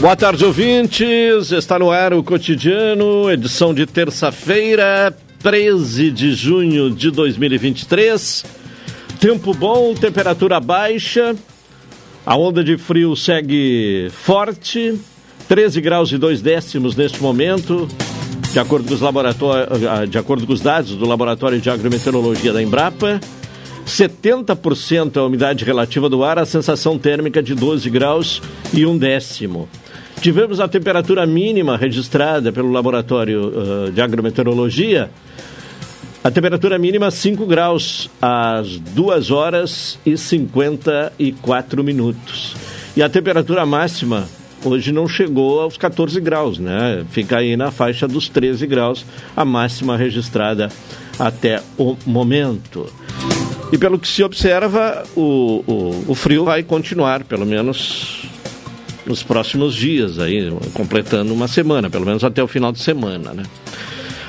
Boa tarde, ouvintes. Está no ar o cotidiano, edição de terça-feira, 13 de junho de 2023. Tempo bom, temperatura baixa. A onda de frio segue forte. 13 graus e 2 décimos neste momento, de acordo com os, laboratórios, de acordo com os dados do Laboratório de Agrometeorologia da Embrapa. 70% a umidade relativa do ar, a sensação térmica de 12 graus e um décimo. Tivemos a temperatura mínima registrada pelo Laboratório de Agrometeorologia. A temperatura mínima 5 graus às 2 horas e 54 minutos. E a temperatura máxima hoje não chegou aos 14 graus, né? Fica aí na faixa dos 13 graus, a máxima registrada até o momento. E pelo que se observa, o, o, o frio vai continuar, pelo menos nos próximos dias, aí, completando uma semana, pelo menos até o final de semana, né?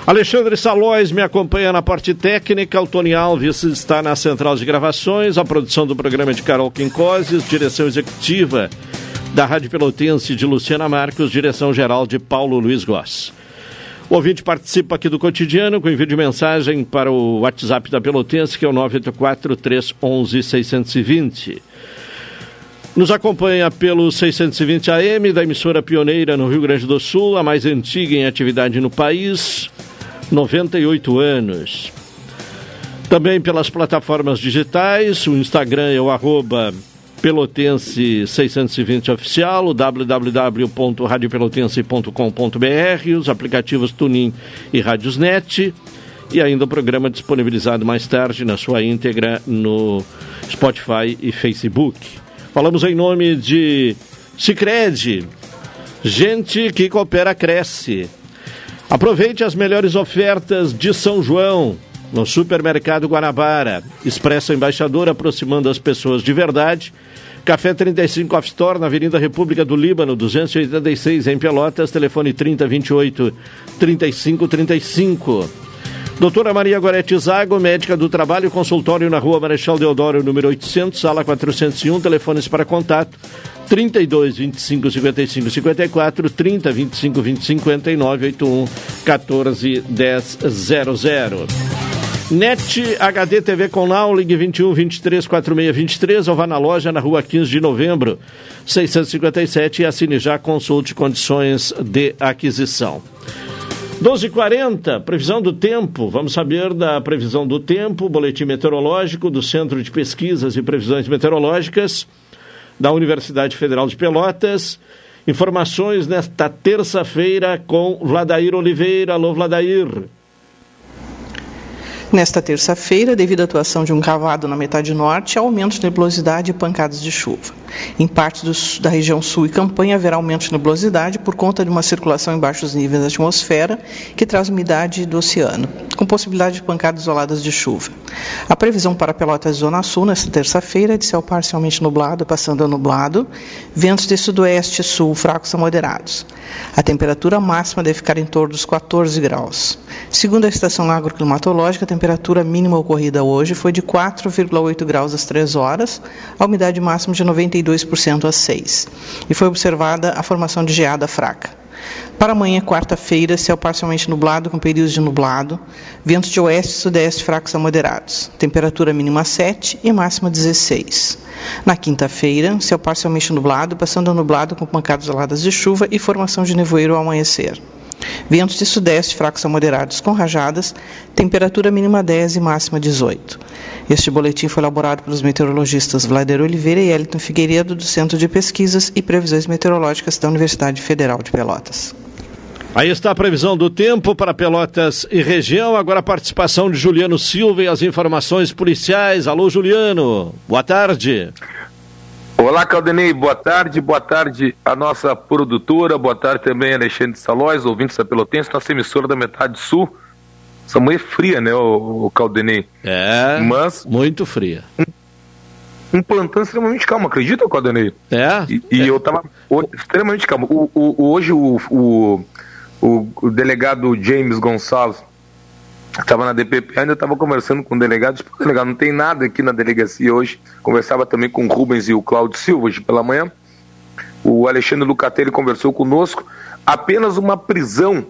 Alexandre Salóis me acompanha na parte técnica, o Tony Alves está na central de gravações, a produção do programa de Carol Quincoses, direção executiva da Rádio Pelotense de Luciana Marcos, direção geral de Paulo Luiz Goss. O ouvinte participa aqui do cotidiano com envio de mensagem para o WhatsApp da Pelotense, que é o 984 311 620. Nos acompanha pelo 620 AM da emissora pioneira no Rio Grande do Sul, a mais antiga em atividade no país, 98 anos. Também pelas plataformas digitais, o Instagram é o arroba Pelotense 620 Oficial, o www.radiopelotense.com.br, os aplicativos Tunin e Radiosnet e ainda o programa disponibilizado mais tarde na sua íntegra no Spotify e Facebook. Falamos em nome de Cicred. Gente que coopera cresce. Aproveite as melhores ofertas de São João no Supermercado Guanabara. Expressa Embaixador aproximando as pessoas de verdade. Café 35 Off Store na Avenida República do Líbano, 286 em Pelotas, telefone 3028 3535. Doutora Maria Gorete Zago, médica do trabalho, consultório na rua Marechal Deodoro, número 800, sala 401, telefones para contato 32 25 55 54, 30 25 20 59, 81 14 10 00. NET HD TV com ligue 21 23 46 23 ou vá na loja na rua 15 de novembro, 657 e assine já, consulte condições de aquisição. 12h40, previsão do tempo. Vamos saber da previsão do tempo, boletim meteorológico do Centro de Pesquisas e Previsões Meteorológicas da Universidade Federal de Pelotas. Informações nesta terça-feira com Vladair Oliveira. Alô, Vladair. Nesta terça-feira, devido à atuação de um cavado na metade norte, há aumento de nebulosidade e pancadas de chuva. Em parte do, da região sul e campanha haverá aumento de nebulosidade por conta de uma circulação em baixos níveis da atmosfera que traz umidade do oceano, com possibilidade de pancadas isoladas de chuva. A previsão para Pelotas Zona Sul nesta terça-feira é de céu parcialmente nublado, passando a nublado, ventos de sudoeste e sul fracos a moderados. A temperatura máxima deve ficar em torno dos 14 graus. Segundo a estação agroclimatológica, a temperatura mínima ocorrida hoje foi de 4,8 graus às 3 horas, a umidade máxima de 92% às 6, e foi observada a formação de geada fraca. Para amanhã, quarta-feira, céu parcialmente nublado com períodos de nublado, ventos de oeste e sudeste fracos a moderados, temperatura mínima 7 e máxima 16. Na quinta-feira, céu parcialmente nublado, passando a nublado com pancadas isoladas de chuva e formação de nevoeiro ao amanhecer. Ventos de sudeste fracos a moderados com rajadas, temperatura mínima 10 e máxima 18. Este boletim foi elaborado pelos meteorologistas Vlader Oliveira e Elton Figueiredo do Centro de Pesquisas e Previsões Meteorológicas da Universidade Federal de Pelotas. Aí está a previsão do tempo para Pelotas e região. Agora a participação de Juliano Silva e as informações policiais. Alô, Juliano. Boa tarde. Olá, Caldenei, boa tarde, boa tarde a nossa produtora, boa tarde também Alexandre Salóis, ouvintes da Pelotense, nossa emissora da Metade Sul. Essa manhã é fria, né, o, o Caldenei? É, Mas, muito fria. Um, um plantão extremamente calmo, acredita, Caldenei? É. E, e é. eu tava extremamente calmo. O, o, hoje o, o, o delegado James Gonçalves estava na DPP, ainda estava conversando com o delegado, disse, delegado, não tem nada aqui na delegacia hoje. Conversava também com o Rubens e o Cláudio Silva hoje pela manhã. O Alexandre Lucatelli conversou conosco. Apenas uma prisão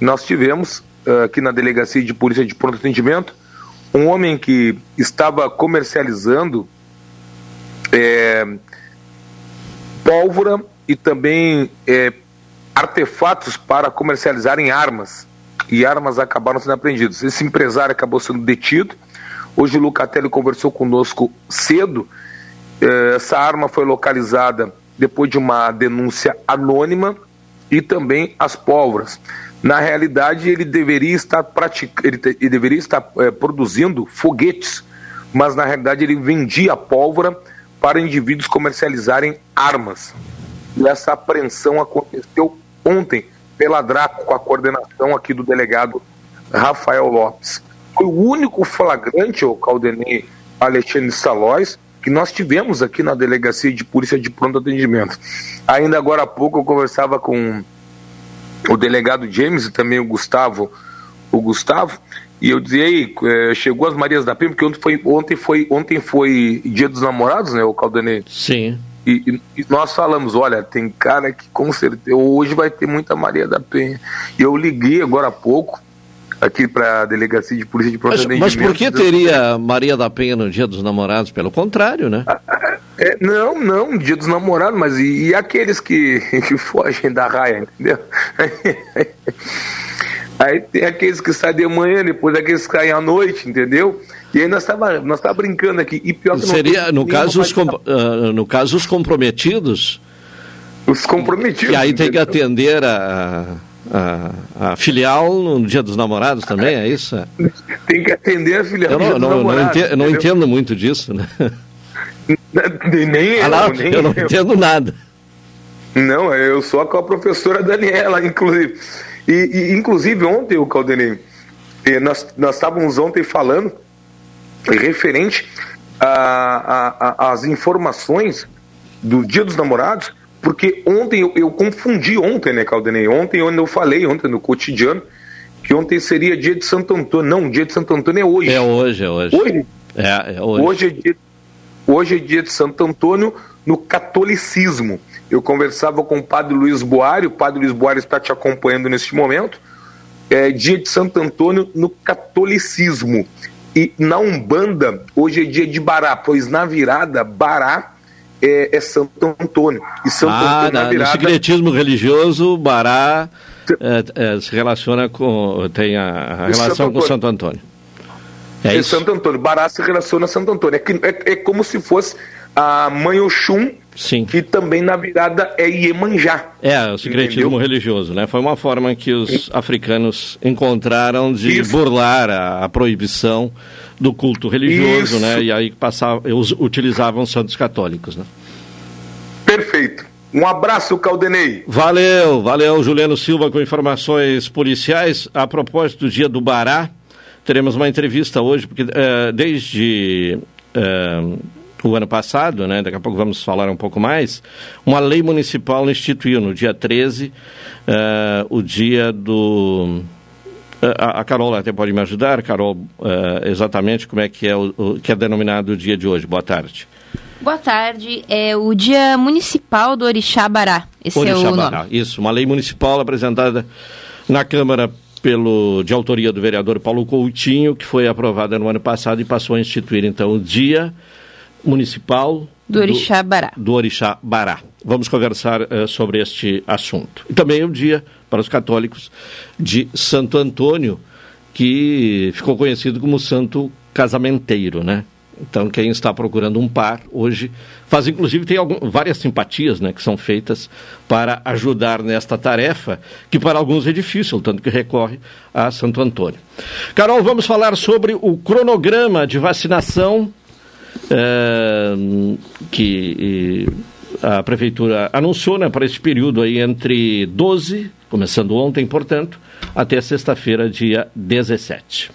nós tivemos uh, aqui na delegacia de polícia de pronto atendimento. Um homem que estava comercializando é, pólvora e também é, artefatos para comercializarem armas e armas acabaram sendo apreendidas. Esse empresário acabou sendo detido. Hoje o Lucatelli conversou conosco cedo. Eh, essa arma foi localizada depois de uma denúncia anônima e também as pólvoras. Na realidade, ele deveria estar pratic... ele, ele deveria estar é, produzindo foguetes, mas na realidade ele vendia pólvora para indivíduos comercializarem armas. E essa apreensão aconteceu ontem pela Draco, com a coordenação aqui do delegado Rafael Lopes. Foi o único flagrante, o Caldenei Alexandre Salóis, que nós tivemos aqui na Delegacia de Polícia de Pronto Atendimento. Ainda agora há pouco eu conversava com o delegado James e também o Gustavo, o Gustavo, e eu dizia aí, é, chegou as Marias da Penha, porque ontem foi, ontem foi, ontem foi Dia dos Namorados, né, o Caldenei? Sim. E, e, nós falamos, olha, tem cara que com certeza hoje vai ter muita Maria da Penha. E eu liguei agora há pouco aqui para a delegacia de polícia de mas, mas por que teria Maria da Penha no Dia dos Namorados? Pelo contrário, né? É, não, não, Dia dos Namorados, mas e, e aqueles que, que fogem da raia, entendeu? Aí tem aqueles que saem de manhã, depois aqueles que saem à noite, entendeu? E aí nós estava nós tava brincando aqui. E pior que Seria, no caso, os com, uh, no caso, os comprometidos. Os comprometidos. E aí tem que atender a, a, a, filial no Dia dos Namorados também, é isso? Tem que atender a filial eu não, não, não, entendo, não entendo muito disso, né? Nem eu, ah, não, nem eu não eu. entendo nada. Não, eu sou com a professora Daniela, inclusive. E, e inclusive ontem, o Caldenei, eh, nós, nós estávamos ontem falando referente às informações do Dia dos Namorados, porque ontem eu, eu confundi ontem, né, Caldenei? Ontem onde eu falei, ontem no cotidiano, que ontem seria dia de Santo Antônio. Não, dia de Santo Antônio é hoje. É hoje, é hoje. Hoje? É, é hoje. Hoje é, dia, hoje é dia de Santo Antônio no catolicismo. Eu conversava com o padre Luiz Boari, o padre Luiz Boari está te acompanhando neste momento. É dia de Santo Antônio no catolicismo. E na Umbanda, hoje é dia de Bará, pois na virada, Bará é, é Santo Antônio. E Santo ah, Antônio na, virada... No secretismo religioso, Bará é, é, se relaciona com. tem a, a relação Santo com Santo Antônio. É, é Santo Antônio. Bará se relaciona a Santo Antônio. É, é, é como se fosse a mãe Oxum, Sim. que também na virada é Iemanjá. É, o secretismo entendeu? religioso, né? Foi uma forma que os africanos encontraram de Isso. burlar a, a, proibição do culto religioso, Isso. né? E aí passavam, utilizavam santos católicos, né? Perfeito. Um abraço, Caldenei. Valeu, valeu, Juliano Silva com informações policiais. A propósito do dia do Bará, teremos uma entrevista hoje, porque uh, desde uh, o ano passado, né, daqui a pouco vamos falar um pouco mais, uma lei municipal instituiu no dia 13 uh, eh, o dia do. A, a, Carol até pode me ajudar, Carol, exatamente como é que é o, o que é denominado o dia de hoje. Boa tarde. Boa tarde. É o Dia Municipal do Orixá Bará. Esse Orixá é o Bará. nome. Isso, uma lei municipal apresentada na Câmara pelo, de autoria do vereador Paulo Coutinho, que foi aprovada no ano passado e passou a instituir, então, o Dia Municipal do Orixá Bará. Do Orixá Bará. Vamos conversar uh, sobre este assunto. E também é o dia, para os católicos, de Santo Antônio, que ficou conhecido como Santo Casamenteiro, né? Então, quem está procurando um par hoje faz, inclusive, tem algum, várias simpatias né, que são feitas para ajudar nesta tarefa, que para alguns é difícil, tanto que recorre a Santo Antônio. Carol, vamos falar sobre o cronograma de vacinação que a Prefeitura anunciou né, para esse período aí entre 12, começando ontem, portanto, até sexta-feira, dia 17.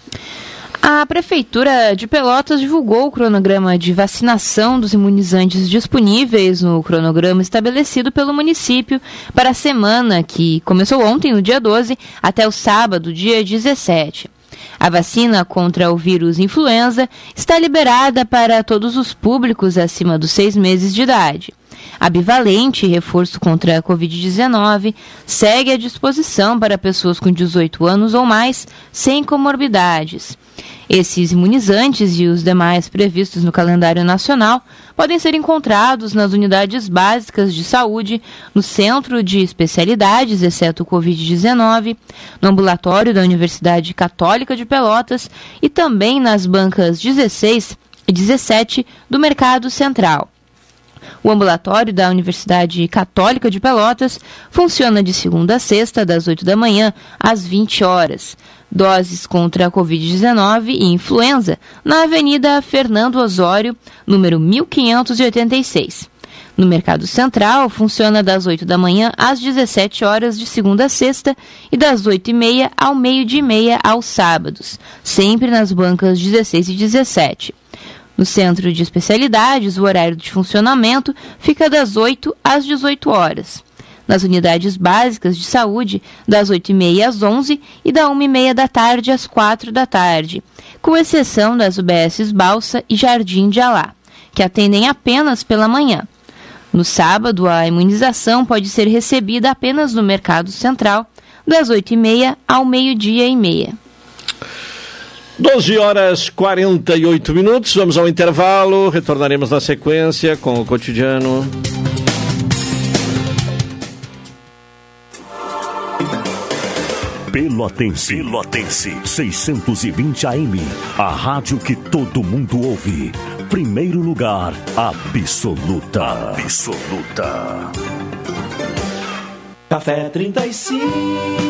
A Prefeitura de Pelotas divulgou o cronograma de vacinação dos imunizantes disponíveis no cronograma estabelecido pelo município para a semana que começou ontem, no dia 12, até o sábado, dia 17. A vacina contra o vírus influenza está liberada para todos os públicos acima dos seis meses de idade. A bivalente reforço contra a Covid-19 segue à disposição para pessoas com 18 anos ou mais sem comorbidades. Esses imunizantes e os demais previstos no calendário nacional podem ser encontrados nas unidades básicas de saúde, no centro de especialidades, exceto o Covid-19, no ambulatório da Universidade Católica de Pelotas e também nas bancas 16 e 17 do Mercado Central. O ambulatório da Universidade Católica de Pelotas funciona de segunda a sexta, das 8 da manhã às 20 horas. Doses contra a Covid-19 e influenza na Avenida Fernando Osório, número 1586. No Mercado Central, funciona das 8 da manhã às 17 horas de segunda a sexta e das 8 e meia ao meio-dia e meia aos sábados, sempre nas bancas 16 e 17. No centro de especialidades, o horário de funcionamento fica das 8 às 18 horas. Nas unidades básicas de saúde, das 8h30 às 11 e da 1h30 da tarde às 4 da tarde, com exceção das UBSs Balsa e Jardim de Alá, que atendem apenas pela manhã. No sábado, a imunização pode ser recebida apenas no Mercado Central, das 8h30 ao meio-dia e meia. 12 horas 48 minutos, vamos ao intervalo, retornaremos na sequência com o cotidiano. Pelotense, Pelotense, 620 AM, a rádio que todo mundo ouve. Primeiro lugar, absoluta. Absoluta. Café 35,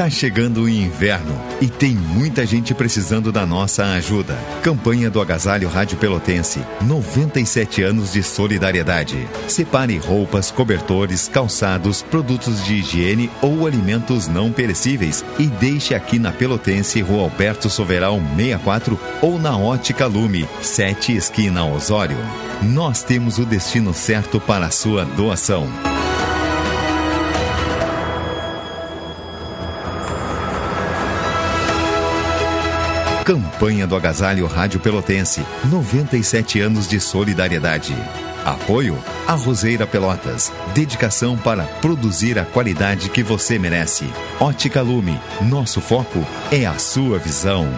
Tá chegando o inverno e tem muita gente precisando da nossa ajuda. Campanha do Agasalho Rádio Pelotense. 97 anos de solidariedade. Separe roupas, cobertores, calçados, produtos de higiene ou alimentos não perecíveis e deixe aqui na Pelotense, Rua Alberto Soveral 64 ou na Ótica Lume, 7 esquina Osório. Nós temos o destino certo para a sua doação. Campanha do Agasalho Rádio Pelotense. 97 anos de solidariedade. Apoio a Roseira Pelotas. Dedicação para produzir a qualidade que você merece. Ótica Lume. Nosso foco é a sua visão.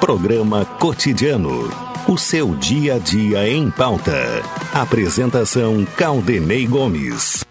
Programa Cotidiano. O seu dia a dia em pauta. Apresentação Caldenei Gomes.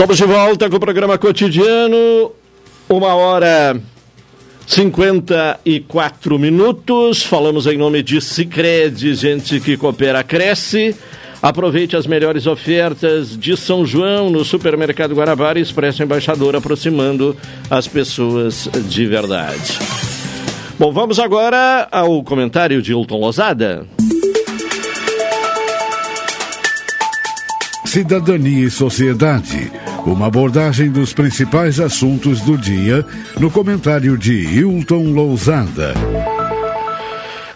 Estamos de volta com o programa cotidiano, uma hora 54 minutos. Falamos em nome de Cicred, gente que coopera, cresce. Aproveite as melhores ofertas de São João no Supermercado Guarabara e Expresso Embaixador, aproximando as pessoas de verdade. Bom, vamos agora ao comentário de Hilton Lozada. Cidadania e Sociedade uma abordagem dos principais assuntos do dia no comentário de Hilton Lousada.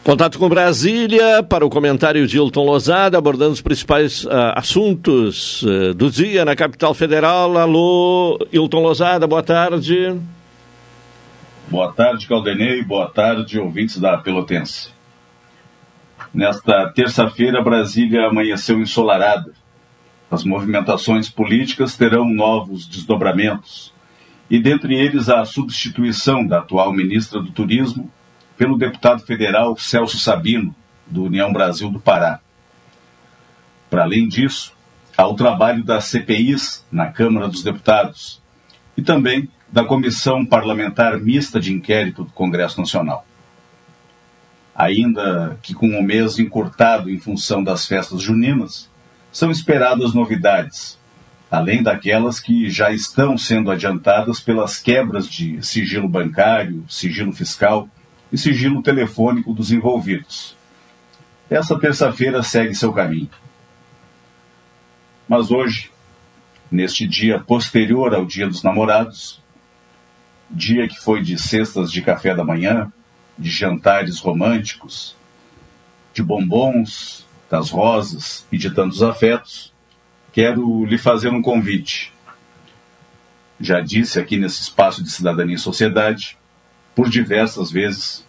Contato com Brasília para o comentário de Hilton Lozada, abordando os principais uh, assuntos uh, do dia na capital federal. Alô, Hilton Lozada, boa tarde. Boa tarde, Caldenei, boa tarde, ouvintes da Pelotense. Nesta terça-feira, Brasília amanheceu ensolarada as movimentações políticas terão novos desdobramentos, e dentre eles a substituição da atual ministra do Turismo pelo deputado federal Celso Sabino, do União Brasil do Pará. Para além disso, há o trabalho das CPIs na Câmara dos Deputados e também da Comissão Parlamentar Mista de Inquérito do Congresso Nacional. Ainda que com o mês encurtado em função das festas juninas, são esperadas novidades, além daquelas que já estão sendo adiantadas pelas quebras de sigilo bancário, sigilo fiscal e sigilo telefônico dos envolvidos. Essa terça-feira segue seu caminho. Mas hoje, neste dia posterior ao Dia dos Namorados, dia que foi de cestas de café da manhã, de jantares românticos, de bombons, das rosas e de tantos afetos, quero lhe fazer um convite. Já disse aqui nesse espaço de cidadania e sociedade, por diversas vezes,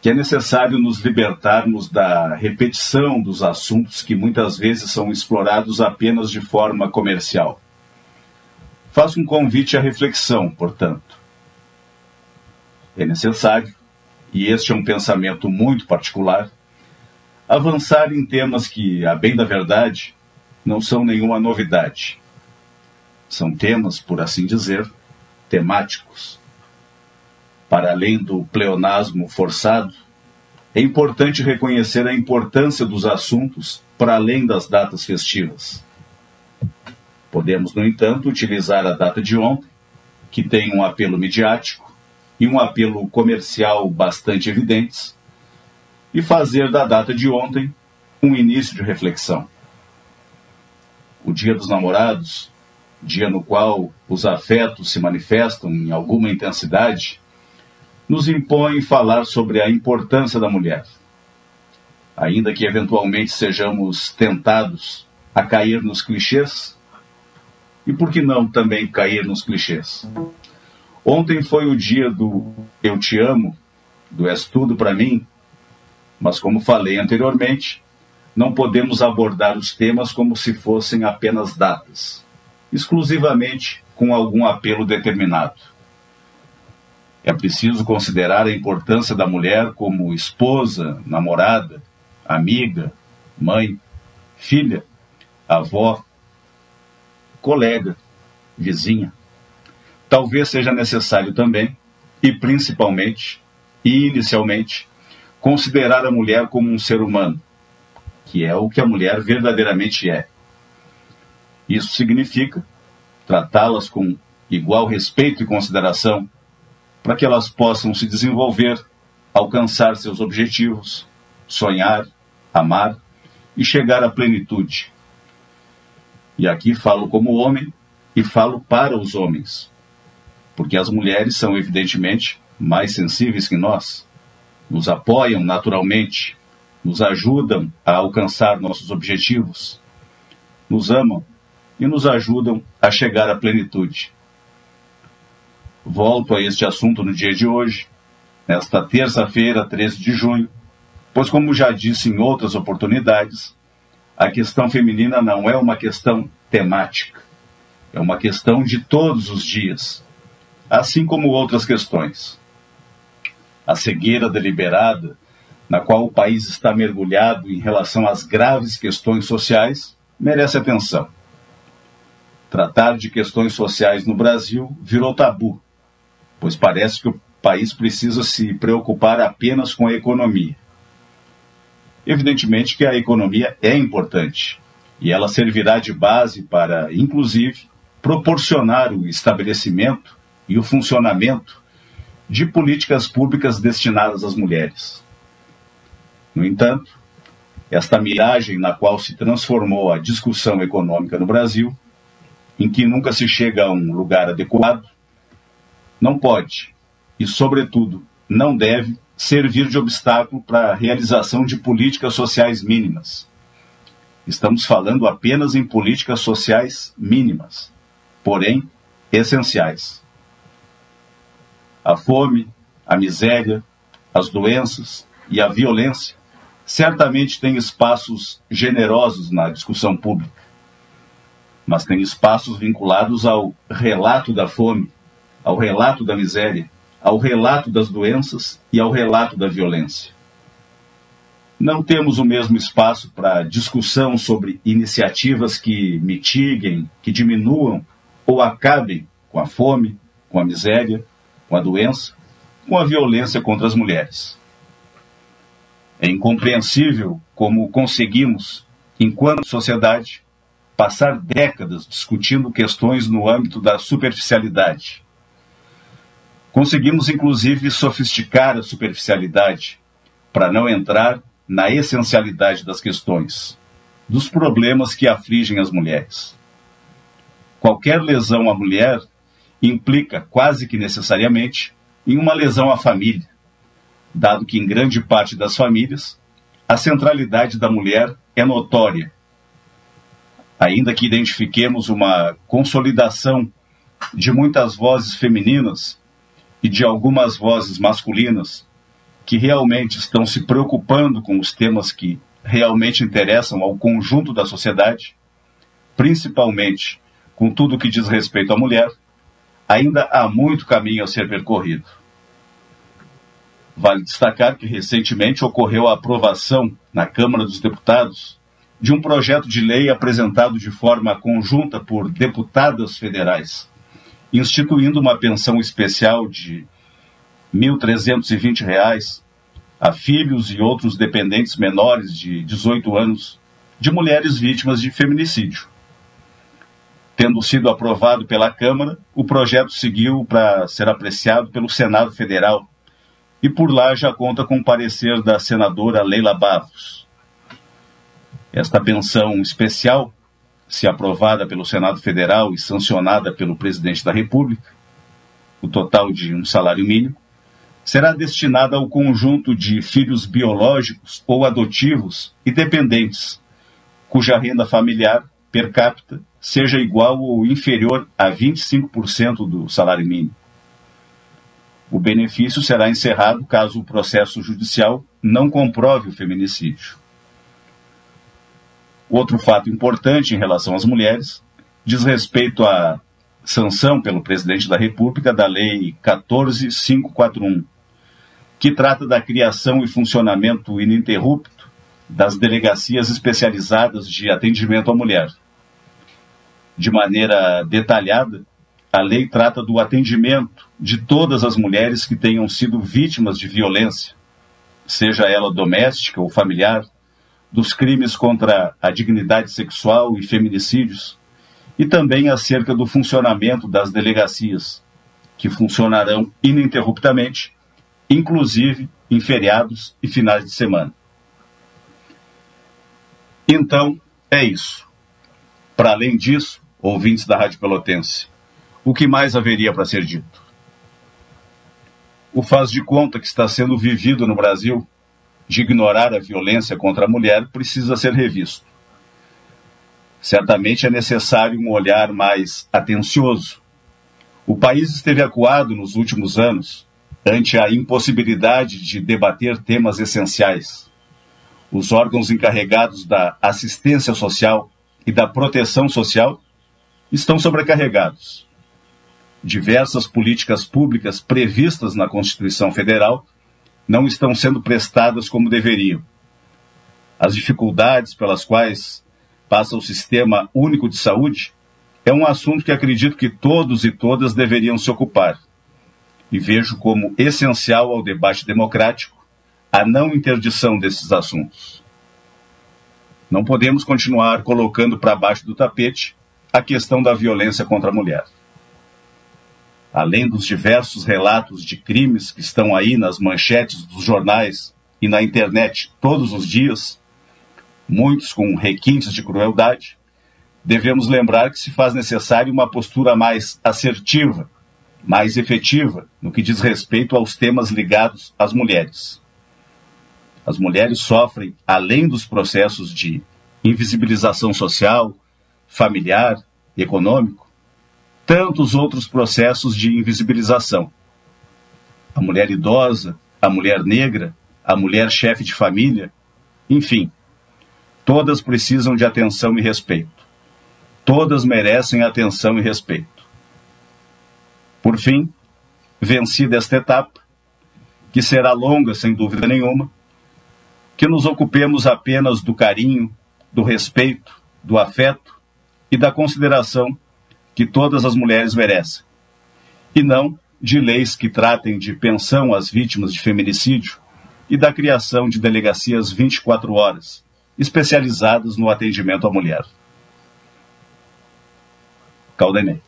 que é necessário nos libertarmos da repetição dos assuntos que muitas vezes são explorados apenas de forma comercial. Faço um convite à reflexão, portanto. É necessário, e este é um pensamento muito particular, avançar em temas que, a bem da verdade, não são nenhuma novidade. São temas, por assim dizer, temáticos. Para além do pleonasmo forçado, é importante reconhecer a importância dos assuntos para além das datas festivas. Podemos, no entanto, utilizar a data de ontem, que tem um apelo midiático e um apelo comercial bastante evidentes, e fazer da data de ontem um início de reflexão. O Dia dos Namorados, dia no qual os afetos se manifestam em alguma intensidade, nos impõe falar sobre a importância da mulher. Ainda que eventualmente sejamos tentados a cair nos clichês, e por que não também cair nos clichês? Ontem foi o dia do Eu Te Amo, do És Tudo para mim, mas como falei anteriormente, não podemos abordar os temas como se fossem apenas datas, exclusivamente com algum apelo determinado. É preciso considerar a importância da mulher como esposa, namorada, amiga, mãe, filha, avó, colega, vizinha. Talvez seja necessário também, e principalmente, e inicialmente, considerar a mulher como um ser humano, que é o que a mulher verdadeiramente é. Isso significa tratá-las com igual respeito e consideração, para que elas possam se desenvolver, alcançar seus objetivos, sonhar, amar e chegar à plenitude. E aqui falo como homem e falo para os homens, porque as mulheres são evidentemente mais sensíveis que nós, nos apoiam naturalmente, nos ajudam a alcançar nossos objetivos, nos amam e nos ajudam a chegar à plenitude. Volto a este assunto no dia de hoje, nesta terça-feira, 13 de junho, pois, como já disse em outras oportunidades, a questão feminina não é uma questão temática, é uma questão de todos os dias, assim como outras questões. A cegueira deliberada, na qual o país está mergulhado em relação às graves questões sociais, merece atenção. Tratar de questões sociais no Brasil virou tabu, pois parece que o país precisa se preocupar apenas com a economia. Evidentemente que a economia é importante e ela servirá de base para, inclusive, proporcionar o estabelecimento e o funcionamento de políticas públicas destinadas às mulheres. No entanto, esta miragem na qual se transformou a discussão econômica no Brasil em que nunca se chega a um lugar adequado, não pode e, sobretudo, não deve servir de obstáculo para a realização de políticas sociais mínimas. Estamos falando apenas em políticas sociais mínimas, porém essenciais. A fome, a miséria, as doenças e a violência certamente têm espaços generosos na discussão pública mas tem espaços vinculados ao relato da fome, ao relato da miséria, ao relato das doenças e ao relato da violência. Não temos o mesmo espaço para discussão sobre iniciativas que mitiguem, que diminuam ou acabem com a fome, com a miséria, com a doença, com a violência contra as mulheres. É incompreensível como conseguimos, enquanto sociedade, passar décadas discutindo questões no âmbito da superficialidade. Conseguimos, inclusive, sofisticar a superficialidade para não entrar na essencialidade das questões, dos problemas que afligem as mulheres. Qualquer lesão à mulher implica, quase que necessariamente, em uma lesão à família, dado que, em grande parte das famílias, a centralidade da mulher é notória. Ainda que identifiquemos uma consolidação de muitas vozes femininas e de algumas vozes masculinas que realmente estão se preocupando com os temas que realmente interessam ao conjunto da sociedade, principalmente com tudo que diz respeito à mulher, ainda há muito caminho a ser percorrido. Vale destacar que recentemente ocorreu a aprovação na Câmara dos Deputados de um projeto de lei apresentado de forma conjunta por deputadas federais, instituindo uma pensão especial de R$ 1.320 a filhos e outros dependentes menores de 18 anos de mulheres vítimas de feminicídio. Tendo sido aprovado pela Câmara, o projeto seguiu para ser apreciado pelo Senado Federal e por lá já conta com o parecer da senadora Leila Barros. Esta pensão especial, se aprovada pelo Senado Federal e sancionada pelo presidente da República, o total de um salário mínimo, será destinada ao conjunto de filhos biológicos ou adotivos e dependentes, cuja renda familiar per capita seja igual ou inferior a 25% do salário mínimo. O benefício será encerrado caso o processo judicial não comprove o feminicídio. Outro fato importante em relação às mulheres diz respeito à sanção pelo presidente da República da Lei 14541, que trata da criação e funcionamento ininterrupto das delegacias especializadas de atendimento à mulher. De maneira detalhada, a lei trata do atendimento de todas as mulheres que tenham sido vítimas de violência, seja ela doméstica ou familiar, dos crimes contra a dignidade sexual e feminicídios, e também acerca do funcionamento das delegacias, que funcionarão ininterruptamente, inclusive em feriados e finais de semana. Então, é isso. Para além disso, ouvintes da Rádio Pelotense, o que mais haveria para ser dito? O faz de conta que está sendo vivido no Brasil de ignorar a violência contra a mulher precisa ser revisto. Certamente é necessário um olhar mais atencioso. O país esteve acuado nos últimos anos ante a impossibilidade de debater temas essenciais. Os órgãos encarregados da assistência social e da proteção social estão sobrecarregados. Diversas políticas públicas previstas na Constituição Federal não estão sendo prestadas como deveriam. As dificuldades pelas quais passa o Sistema Único de Saúde é um assunto que acredito que todos e todas deveriam se ocupar. E vejo como essencial ao debate democrático a não interdição desses assuntos. Não podemos continuar colocando para baixo do tapete a questão da violência contra a mulher. Além dos diversos relatos de crimes que estão aí nas manchetes dos jornais e na internet todos os dias, muitos com requintes de crueldade, devemos lembrar que se faz necessário uma postura mais assertiva, mais efetiva no que diz respeito aos temas ligados às mulheres. As mulheres sofrem, além dos processos de invisibilização social, familiar, econômico, tantos outros processos de invisibilização. A mulher idosa, a mulher negra, a mulher chefe de família, enfim, todas precisam de atenção e respeito. Todas merecem atenção e respeito. Por fim, vencida esta etapa, que será longa sem dúvida nenhuma, que nos ocupemos apenas do carinho, do respeito, do afeto e da consideração que todas as mulheres merecem, e não de leis que tratem de pensão às vítimas de feminicídio e da criação de delegacias 24 horas, especializadas no atendimento à mulher. Caldenei.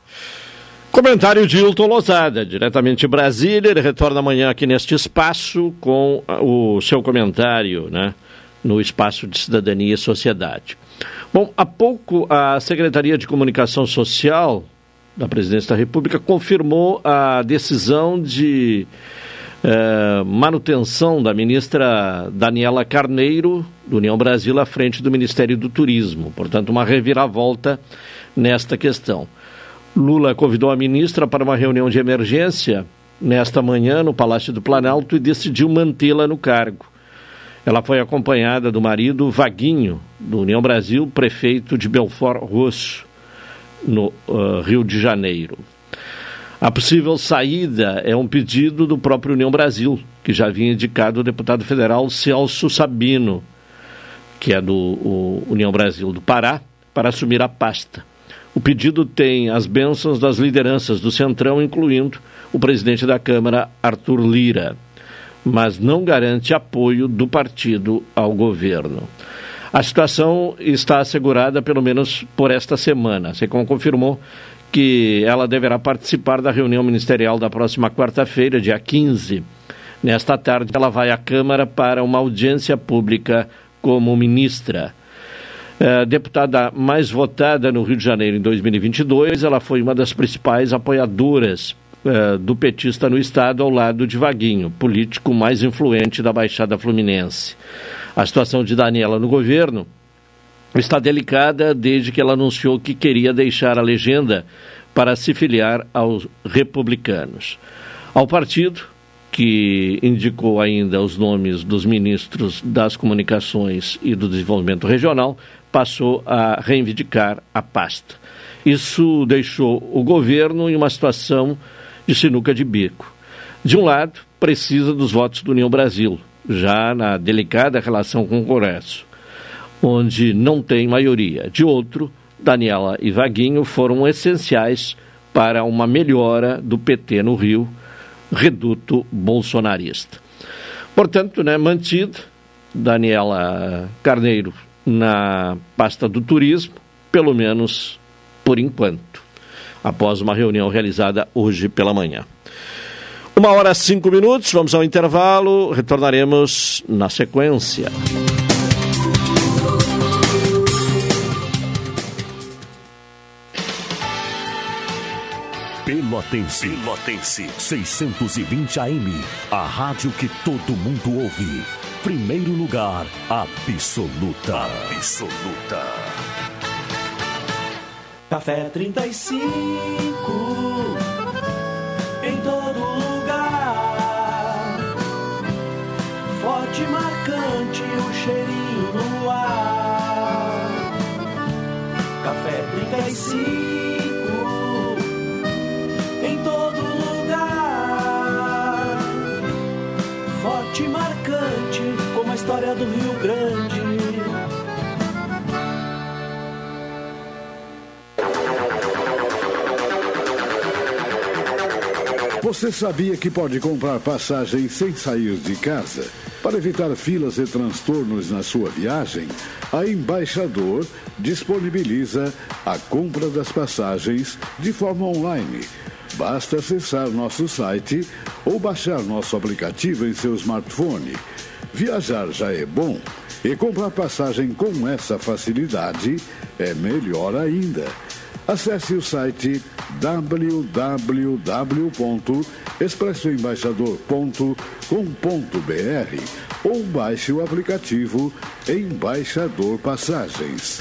Comentário de Hilton Lozada, diretamente de Brasília. Ele retorna amanhã aqui neste espaço com o seu comentário, né? No espaço de cidadania e sociedade. Bom, há pouco a Secretaria de Comunicação Social da Presidência da República confirmou a decisão de eh, manutenção da ministra Daniela Carneiro, do União Brasil, à frente do Ministério do Turismo. Portanto, uma reviravolta nesta questão. Lula convidou a ministra para uma reunião de emergência nesta manhã no Palácio do Planalto e decidiu mantê-la no cargo. Ela foi acompanhada do marido Vaguinho, do União Brasil, prefeito de Belfort Roxo, no uh, Rio de Janeiro. A possível saída é um pedido do próprio União Brasil, que já havia indicado o deputado federal Celso Sabino, que é do União Brasil do Pará, para assumir a pasta. O pedido tem as bênçãos das lideranças do Centrão, incluindo o presidente da Câmara, Arthur Lira mas não garante apoio do partido ao governo. A situação está assegurada pelo menos por esta semana. A SECOM confirmou que ela deverá participar da reunião ministerial da próxima quarta-feira, dia 15, Nesta tarde, ela vai à Câmara para uma audiência pública como ministra. É, deputada mais votada no Rio de Janeiro em 2022, ela foi uma das principais apoiadoras é, do petista no estado, ao lado de Vaguinho, político mais influente da Baixada Fluminense. A situação de Daniela no governo está delicada desde que ela anunciou que queria deixar a legenda para se filiar aos republicanos. Ao partido, que indicou ainda os nomes dos ministros das Comunicações e do Desenvolvimento Regional, passou a reivindicar a pasta. Isso deixou o governo em uma situação de sinuca de bico. De um lado, precisa dos votos do União Brasil, já na delicada relação com o Congresso, onde não tem maioria. De outro, Daniela e Vaguinho foram essenciais para uma melhora do PT no Rio, reduto bolsonarista. Portanto, né, mantido Daniela Carneiro na pasta do turismo, pelo menos por enquanto, após uma reunião realizada hoje pela manhã. Uma hora cinco minutos, vamos ao intervalo, retornaremos na sequência. Pelotense. Pelotense. 620 AM. A rádio que todo mundo ouve. Primeiro lugar, absoluta. Absoluta. Café 35. Em todo lugar. Forte marcante o cheirinho no ar. Café 35. História do Rio Grande. Você sabia que pode comprar passagem sem sair de casa? Para evitar filas e transtornos na sua viagem, a Embaixador disponibiliza a compra das passagens de forma online. Basta acessar nosso site ou baixar nosso aplicativo em seu smartphone. Viajar já é bom e comprar passagem com essa facilidade é melhor ainda. Acesse o site www.expressoembaixador.com.br ou baixe o aplicativo Embaixador Passagens.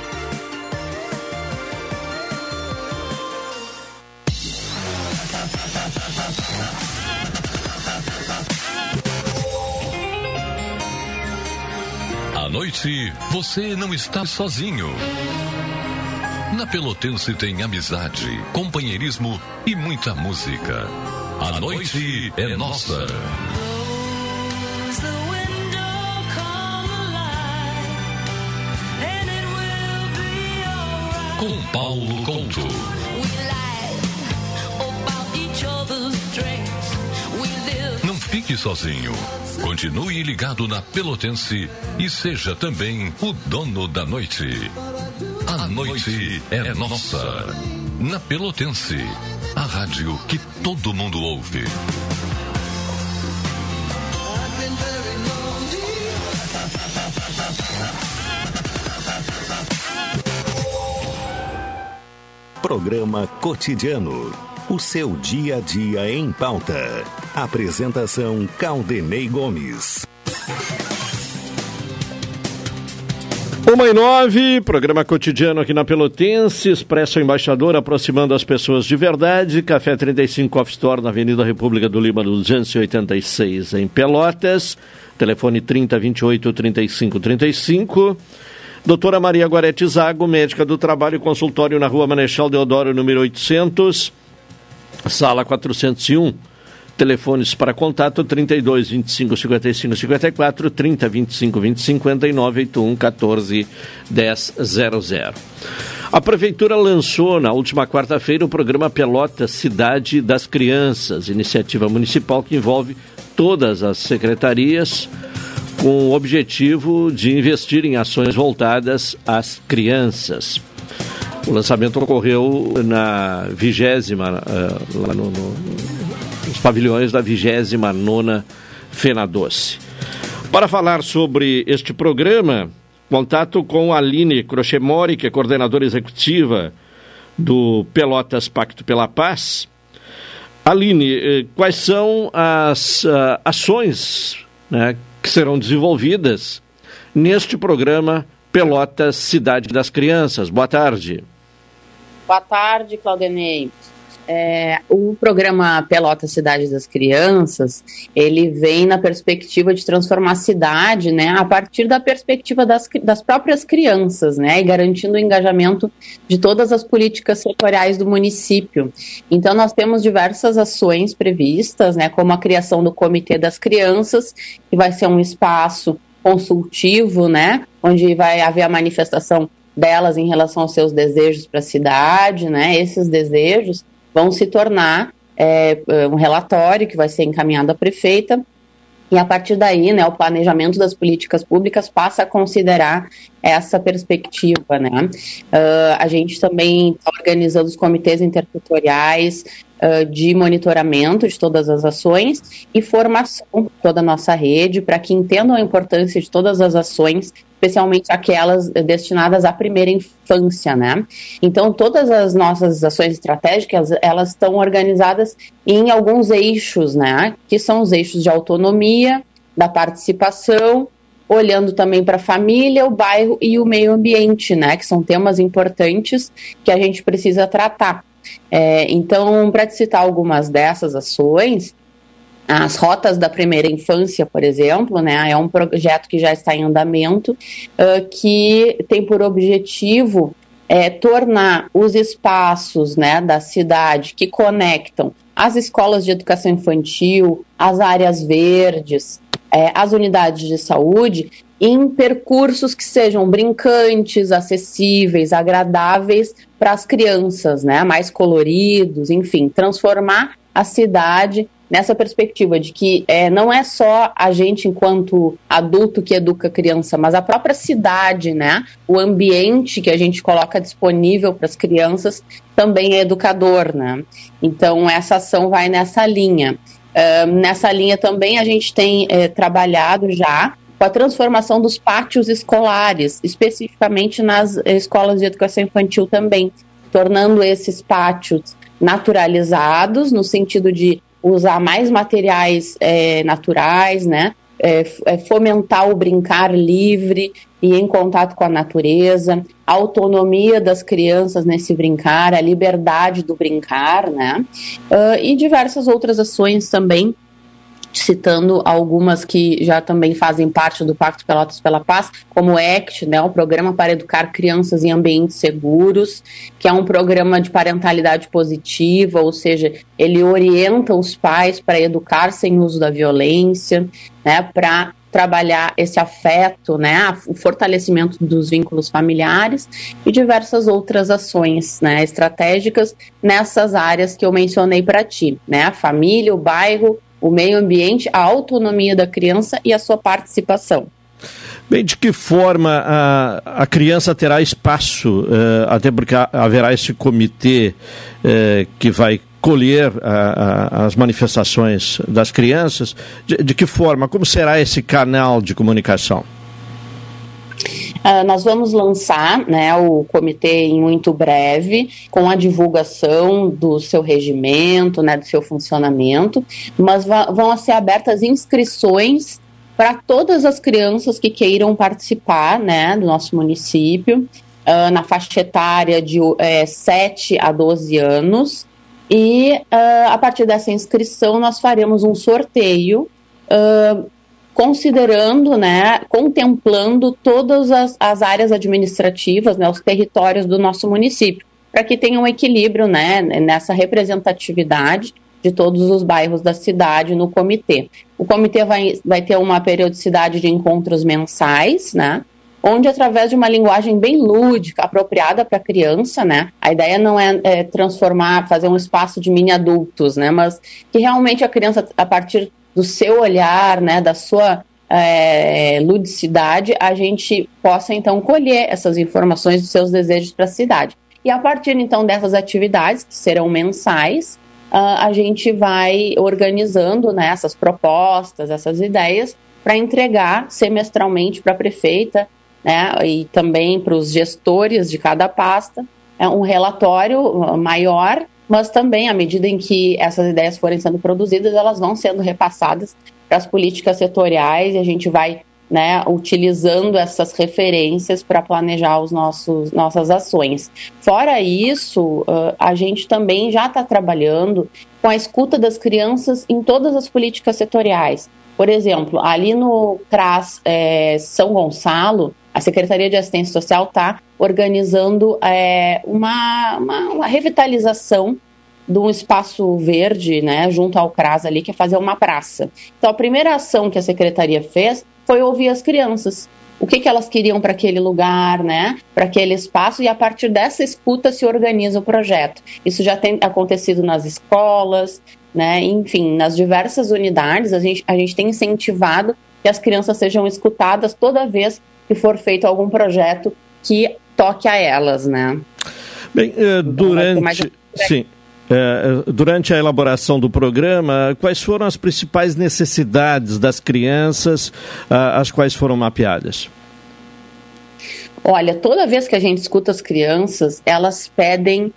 Noite, você não está sozinho. Na Pelotense tem amizade, companheirismo e muita música. A noite é nossa. Com Paulo Conto. Não fique sozinho. Continue ligado na Pelotense e seja também o dono da noite. A noite é nossa. Na Pelotense, a rádio que todo mundo ouve. Programa Cotidiano. O seu dia a dia em pauta. Apresentação Caldenei Gomes. Uma e nove, programa cotidiano aqui na Pelotense, Expresso Embaixador, aproximando as pessoas de verdade, Café 35 Off Store na Avenida República do Lima, 286, em Pelotas, telefone 30 28 35 35. Doutora Maria Guarete Zago, médica do trabalho, consultório na rua Manechal Deodoro, número 800, sala 401. Telefones para contato 32 25 55 54, 30 25 20 59, 81 14 10 00. A Prefeitura lançou na última quarta-feira o programa Pelota Cidade das Crianças, iniciativa municipal que envolve todas as secretarias com o objetivo de investir em ações voltadas às crianças. O lançamento ocorreu na vigésima, uh, lá no, no, nos pavilhões da vigésima nona Fena Doce. Para falar sobre este programa, contato com Aline Crochemori, que é coordenadora executiva do Pelotas Pacto pela Paz. Aline, eh, quais são as uh, ações né, que serão desenvolvidas neste programa Pelotas Cidade das Crianças? Boa tarde. Boa tarde, Claudenei. É, o programa Pelota Cidade das Crianças, ele vem na perspectiva de transformar a cidade, né, a partir da perspectiva das, das próprias crianças, né, e garantindo o engajamento de todas as políticas setoriais do município. Então, nós temos diversas ações previstas, né, como a criação do Comitê das Crianças, que vai ser um espaço consultivo, né, onde vai haver a manifestação delas em relação aos seus desejos para a cidade, né? Esses desejos vão se tornar é, um relatório que vai ser encaminhado à prefeita e a partir daí, né, o planejamento das políticas públicas passa a considerar essa perspectiva, né? Uh, a gente também está organizando os comitês intertutoriais uh, de monitoramento de todas as ações e formação de toda a nossa rede para que entendam a importância de todas as ações especialmente aquelas destinadas à primeira infância, né? Então, todas as nossas ações estratégicas, elas estão organizadas em alguns eixos, né? Que são os eixos de autonomia, da participação, olhando também para a família, o bairro e o meio ambiente, né? Que são temas importantes que a gente precisa tratar. É, então, para citar algumas dessas ações, as rotas da primeira infância, por exemplo, né, é um projeto que já está em andamento, uh, que tem por objetivo é, tornar os espaços né, da cidade que conectam as escolas de educação infantil, as áreas verdes, é, as unidades de saúde, em percursos que sejam brincantes, acessíveis, agradáveis para as crianças, né, mais coloridos, enfim, transformar a cidade nessa perspectiva de que é, não é só a gente enquanto adulto que educa criança, mas a própria cidade, né? O ambiente que a gente coloca disponível para as crianças também é educador, né? Então essa ação vai nessa linha. Uh, nessa linha também a gente tem é, trabalhado já com a transformação dos pátios escolares, especificamente nas escolas de educação infantil também, tornando esses pátios naturalizados, no sentido de usar mais materiais é, naturais, né? É, é, fomentar o brincar livre e em contato com a natureza, a autonomia das crianças nesse brincar, a liberdade do brincar, né? Uh, e diversas outras ações também citando algumas que já também fazem parte do Pacto Pelotas pela Paz, como o ACT, né, o Programa para Educar Crianças em Ambientes Seguros, que é um programa de parentalidade positiva, ou seja, ele orienta os pais para educar sem uso da violência, né, para trabalhar esse afeto, né, o fortalecimento dos vínculos familiares e diversas outras ações, né, estratégicas nessas áreas que eu mencionei para ti, né, a família, o bairro, o meio ambiente, a autonomia da criança e a sua participação. Bem, de que forma a, a criança terá espaço, uh, até porque haverá esse comitê uh, que vai colher a, a, as manifestações das crianças, de, de que forma, como será esse canal de comunicação? Uh, nós vamos lançar né, o comitê em muito breve, com a divulgação do seu regimento, né, do seu funcionamento, mas vão ser abertas inscrições para todas as crianças que queiram participar né, do nosso município, uh, na faixa etária de é, 7 a 12 anos. E uh, a partir dessa inscrição, nós faremos um sorteio considerando, né, contemplando todas as, as áreas administrativas, né, os territórios do nosso município, para que tenha um equilíbrio, né, nessa representatividade de todos os bairros da cidade no comitê. O comitê vai, vai ter uma periodicidade de encontros mensais, né, onde através de uma linguagem bem lúdica, apropriada para a criança, né? A ideia não é, é, transformar, fazer um espaço de mini adultos, né? Mas que realmente a criança, a partir do seu olhar, né, da sua é, ludicidade, a gente possa então colher essas informações dos seus desejos para a cidade. E a partir então dessas atividades, que serão mensais, uh, a gente vai organizando né, essas propostas, essas ideias, para entregar semestralmente para a prefeita né, e também para os gestores de cada pasta é um relatório maior mas também, à medida em que essas ideias forem sendo produzidas, elas vão sendo repassadas para as políticas setoriais e a gente vai né, utilizando essas referências para planejar os nossos nossas ações. Fora isso, a gente também já está trabalhando com a escuta das crianças em todas as políticas setoriais. Por exemplo, ali no CRAS é, São Gonçalo, a Secretaria de Assistência Social está organizando é, uma, uma, uma, revitalização de um espaço verde, né, junto ao CRAS ali, que é fazer uma praça. Então, a primeira ação que a Secretaria fez foi ouvir as crianças. O que, que elas queriam para aquele lugar, né, para aquele espaço, e a partir dessa escuta se organiza o projeto. Isso já tem acontecido nas escolas, né, enfim, nas diversas unidades, a gente, a gente tem incentivado que as crianças sejam escutadas toda vez que for feito algum projeto que toque a elas, né? Bem, eh, então, durante... Sim. É, durante a elaboração do programa, quais foram as principais necessidades das crianças, as quais foram mapeadas? Olha, toda vez que a gente escuta as crianças, elas pedem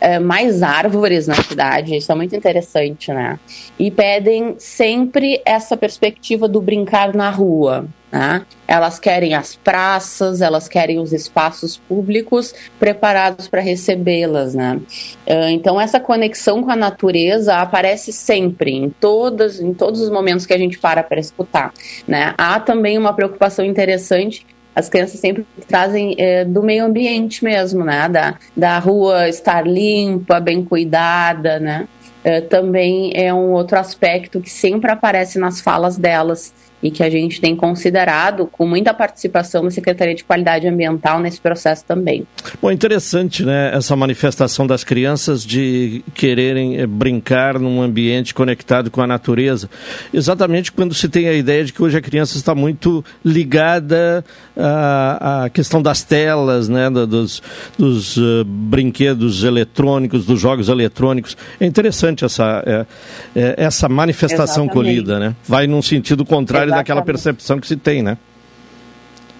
é, mais árvores na cidade, isso é muito interessante, né? E pedem sempre essa perspectiva do brincar na rua. Né? Elas querem as praças, elas querem os espaços públicos preparados para recebê-las. Né? Uh, então, essa conexão com a natureza aparece sempre, em, todas, em todos os momentos que a gente para para escutar. Né? Há também uma preocupação interessante as crianças sempre trazem é, do meio ambiente mesmo, né? Da, da rua estar limpa, bem cuidada, né? É, também é um outro aspecto que sempre aparece nas falas delas e que a gente tem considerado com muita participação da Secretaria de Qualidade Ambiental nesse processo também. Bom, interessante, né, essa manifestação das crianças de quererem eh, brincar num ambiente conectado com a natureza. Exatamente quando se tem a ideia de que hoje a criança está muito ligada à, à questão das telas, né, dos, dos uh, brinquedos eletrônicos, dos jogos eletrônicos. É interessante essa, é, é, essa manifestação Exatamente. colhida, né? Vai num sentido contrário contrário daquela percepção que se tem, né?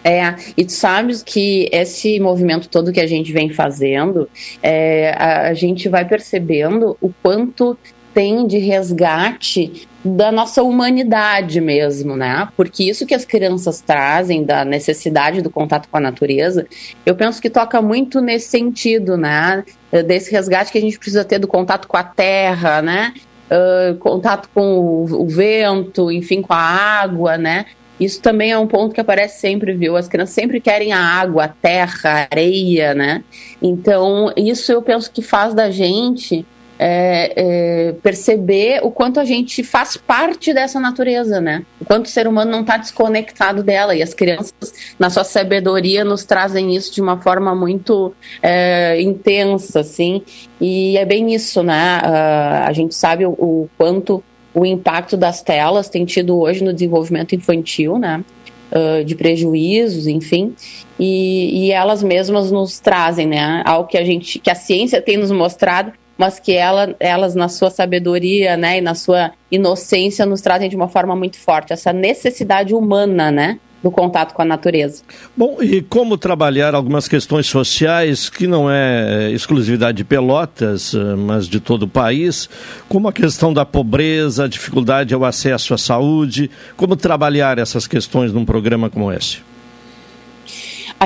É, e tu sabes que esse movimento todo que a gente vem fazendo, é, a, a gente vai percebendo o quanto tem de resgate da nossa humanidade mesmo, né? Porque isso que as crianças trazem da necessidade do contato com a natureza, eu penso que toca muito nesse sentido, né? Desse resgate que a gente precisa ter do contato com a terra, né? Contato com o, o, vento, enfim, com a água, né? Isso também é um ponto que aparece sempre, viu? As crianças sempre querem a água, a terra, a areia, né? Então, isso eu penso que faz da gente é, é, perceber o quanto a gente faz parte dessa natureza, né? O quanto o ser humano não está desconectado dela. E as crianças, na sua sabedoria, nos trazem isso de uma forma muito é, intensa, assim. E é bem isso, né? Uh, a gente sabe o, o, quanto o impacto das telas tem tido hoje no desenvolvimento infantil, né? Uh, de prejuízos, enfim, e, e elas mesmas nos trazem, né? Algo que a gente, que a ciência tem nos mostrado mas que ela, elas, na sua sabedoria né, e na sua inocência, nos trazem de uma forma muito forte essa necessidade humana, né? do contato com a natureza. Bom, e como trabalhar algumas questões sociais que não é exclusividade de Pelotas, eh, mas de todo o país, como a questão da pobreza, a dificuldade ao acesso à saúde, como trabalhar essas questões num programa como esse?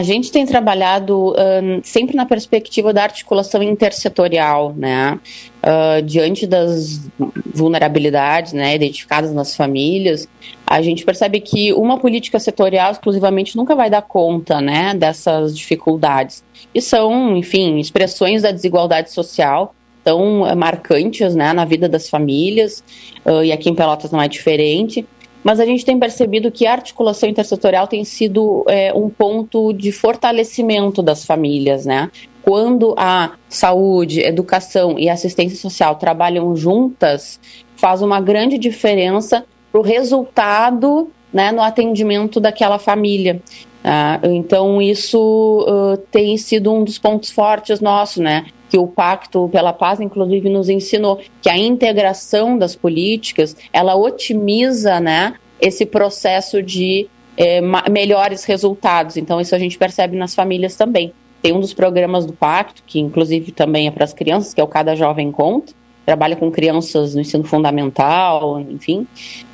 A gente tem trabalhado sempre na perspectiva da articulação intersetorial, né? Uh, diante das vulnerabilidades né, identificadas nas famílias, a gente percebe que uma política setorial exclusivamente nunca vai dar conta né, dessas dificuldades. E são, enfim, expressões da desigualdade social tão marcantes né, na vida das famílias, uh, e aqui em Pelotas não é diferente mas a gente tem percebido que a articulação intersetorial tem sido é, um ponto de fortalecimento das famílias, né? Quando a saúde, educação e assistência social trabalham juntas, faz uma grande diferença para o resultado né, no atendimento daquela família. Ah, então, isso uh, tem sido um dos pontos fortes nossos, né? que o Pacto pela Paz, inclusive, nos ensinou que a integração das políticas ela otimiza, né, esse processo de é, melhores resultados. Então, isso a gente percebe nas famílias também. Tem um dos programas do Pacto, que inclusive também é para as crianças, que é o Cada Jovem Conta, trabalha com crianças no ensino fundamental, enfim.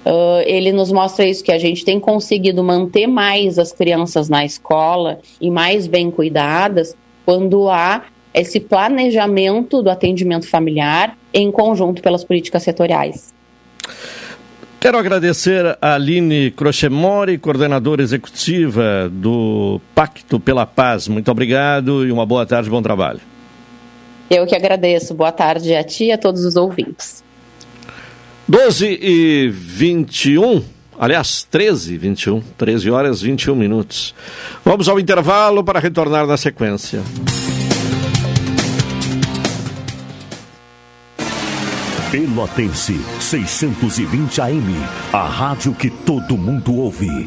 Uh, ele nos mostra isso, que a gente tem conseguido manter mais as crianças na escola e mais bem cuidadas quando há esse planejamento do atendimento familiar em conjunto pelas políticas setoriais. Quero agradecer a Aline Crochemori, coordenadora executiva do Pacto pela Paz. Muito obrigado e uma boa tarde, bom trabalho. Eu que agradeço. Boa tarde a ti e a todos os ouvintes. 12 e 21, aliás, 13 e 21, 13 horas e 21 minutos. Vamos ao intervalo para retornar na sequência. Pelotense 620 AM, a rádio que todo mundo ouve.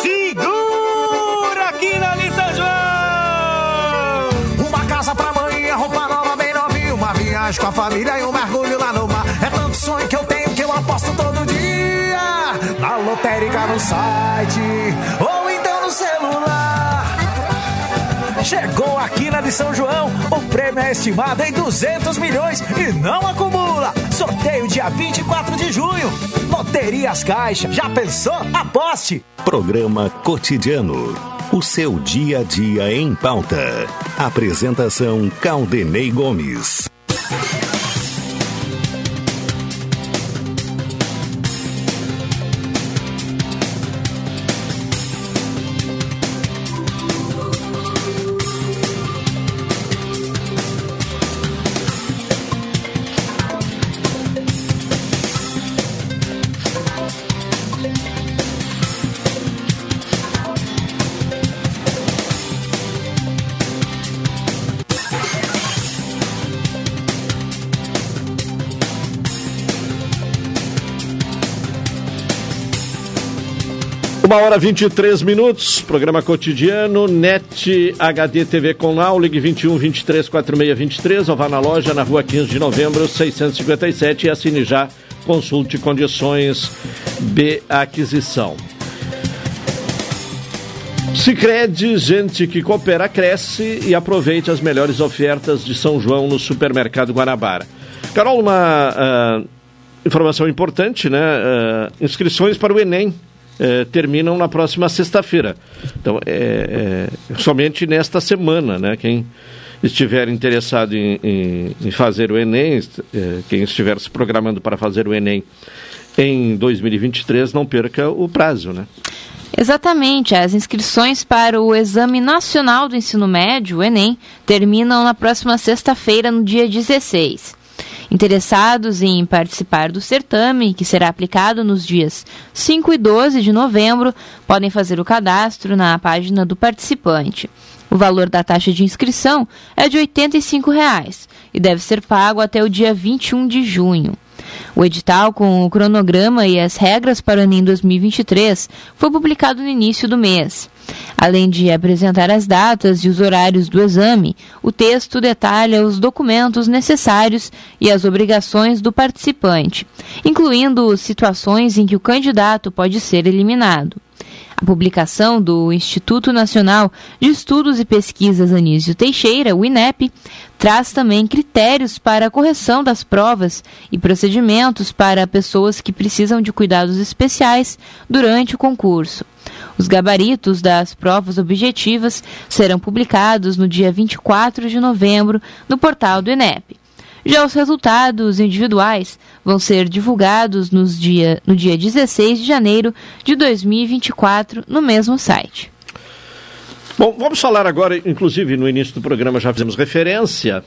Segura aqui na São João! Uma casa pra mãe, roupa nova bem novinha, uma viagem com a família e um mergulho lá no mar. É tanto sonho que eu tenho que eu aposto todo dia. Na lotérica no site, Chegou aqui na de São João, o prêmio é estimado em 200 milhões e não acumula. Sorteio dia 24 de junho. Loterias Caixa. Já pensou? Aposte! Programa Cotidiano. O seu dia a dia em pauta. Apresentação Caldenei Gomes. Uma hora 23 minutos, programa cotidiano, NET HD TV com ligue 21 23 46 23 ou vá na loja na rua 15 de novembro 657 e assine já, consulte condições de aquisição. Sicredi, gente que coopera cresce e aproveite as melhores ofertas de São João no supermercado Guanabara. Carol, uma uh, informação importante, né? Uh, inscrições para o Enem eh, terminam na próxima sexta-feira. Então, é, é, somente nesta semana, né? Quem estiver interessado em, em, em fazer o Enem, eh, quem estiver se programando para fazer o Enem em 2023, não perca o prazo, né? Exatamente, as inscrições para o Exame Nacional do Ensino Médio, o Enem, terminam na próxima sexta-feira, no dia 16. Interessados em participar do certame, que será aplicado nos dias 5 e 12 de novembro, podem fazer o cadastro na página do participante. O valor da taxa de inscrição é de 85 reais e deve ser pago até o dia 21 de junho. O edital com o cronograma e as regras para o Enem 2023 foi publicado no início do mês. Além de apresentar as datas e os horários do exame, o texto detalha os documentos necessários e as obrigações do participante, incluindo situações em que o candidato pode ser eliminado. A publicação do Instituto Nacional de Estudos e Pesquisas Anísio Teixeira, o INEP, traz também critérios para a correção das provas e procedimentos para pessoas que precisam de cuidados especiais durante o concurso. Os gabaritos das provas objetivas serão publicados no dia 24 de novembro no portal do INEP. Já os resultados individuais vão ser divulgados nos dia, no dia 16 de janeiro de 2024 no mesmo site. Bom, vamos falar agora, inclusive no início do programa já fizemos referência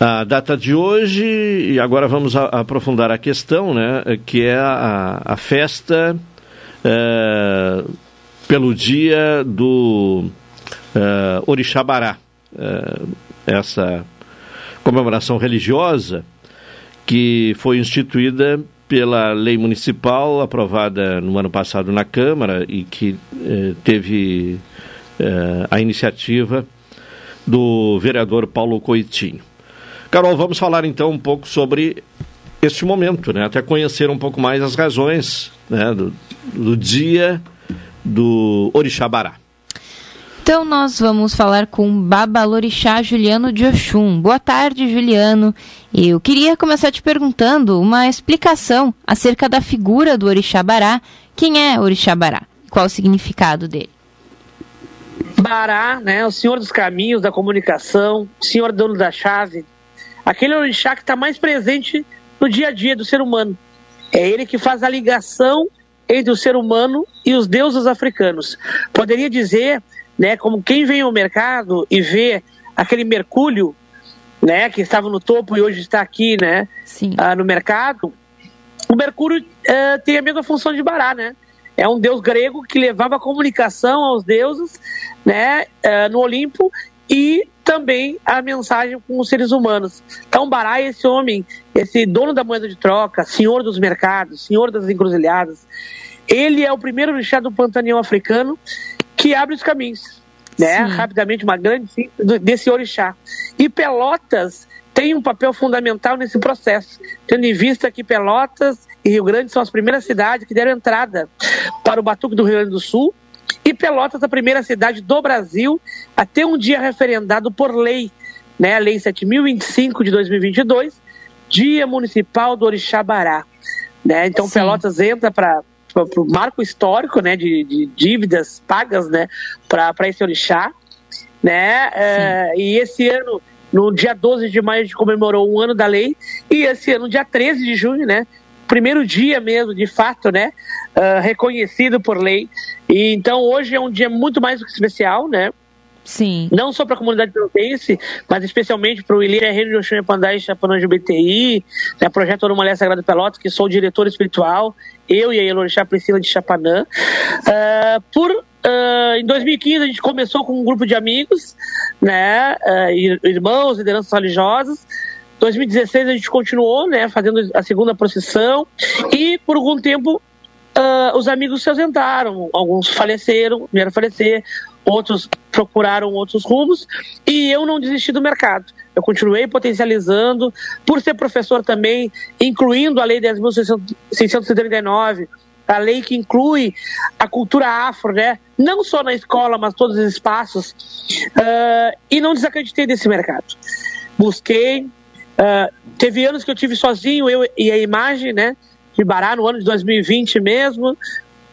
à data de hoje e agora vamos a, a aprofundar a questão, né, que é a, a festa é, pelo dia do é, Orixabará. É, essa comemoração religiosa que foi instituída pela lei municipal aprovada no ano passado na Câmara e que eh, teve eh, a iniciativa do vereador Paulo Coitinho. Carol, vamos falar então um pouco sobre este momento, né? até conhecer um pouco mais as razões né? do, do dia do Orixabará. Então nós vamos falar com Babalorixá Juliano de Oxum. Boa tarde, Juliano. Eu queria começar te perguntando uma explicação acerca da figura do Orixá Bará. Quem é Orixá Bará? Qual o significado dele? Bará, né, o senhor dos caminhos, da comunicação, senhor dono da chave, aquele orixá que está mais presente no dia a dia do ser humano. É ele que faz a ligação entre o ser humano e os deuses africanos. Poderia dizer né? Como quem vem ao mercado e vê aquele mercúrio, né? Que estava no topo e hoje está aqui, né? Ah, no mercado. O mercúrio uh, tem a mesma função de Bará, né? É um deus grego que levava a comunicação aos deuses, né? Uh, no Olimpo e também a mensagem com os seres humanos. Então, Bará é esse homem, esse dono da moeda de troca, senhor dos mercados, senhor das encruzilhadas. Ele é o primeiro orixá do pantaneão africano que abre os caminhos. Né? Rapidamente, uma grande desse orixá. E Pelotas tem um papel fundamental nesse processo, tendo em vista que Pelotas e Rio Grande são as primeiras cidades que deram entrada para o Batuque do Rio Grande do Sul, e Pelotas a primeira cidade do Brasil a ter um dia referendado por lei, né, a Lei 7025 de 2022, Dia Municipal do Orixabará. Né? Então Sim. Pelotas entra para para o marco histórico né, de, de dívidas pagas né, para esse orixá. Né? É, e esse ano, no dia 12 de maio, a gente comemorou um ano da lei, e esse ano, dia 13 de junho, né, primeiro dia mesmo, de fato, né, uh, reconhecido por lei. E então hoje é um dia muito mais do que especial, né? Sim. Não só para a comunidade pelotense, mas especialmente para o Ilíria Reino de Oxum Pandai e Chapanã de BTI, né, Projeto Orumolé Sagrado Pelotas, que sou o diretor espiritual, eu e a Elorixá Priscila de Chapanã. Uh, por, uh, em 2015 a gente começou com um grupo de amigos, né, uh, irmãos, lideranças religiosas, 2016 a gente continuou, né, fazendo a segunda procissão e por algum tempo Uh, os amigos se ausentaram, alguns faleceram, vieram falecer, outros procuraram outros rumos e eu não desisti do mercado. Eu continuei potencializando, por ser professor também, incluindo a Lei 10.639, a lei que inclui a cultura afro, né? não só na escola, mas todos os espaços, uh, e não desacreditei desse mercado. Busquei, uh, teve anos que eu tive sozinho, eu e a imagem né, de Bará, no ano de 2020 mesmo,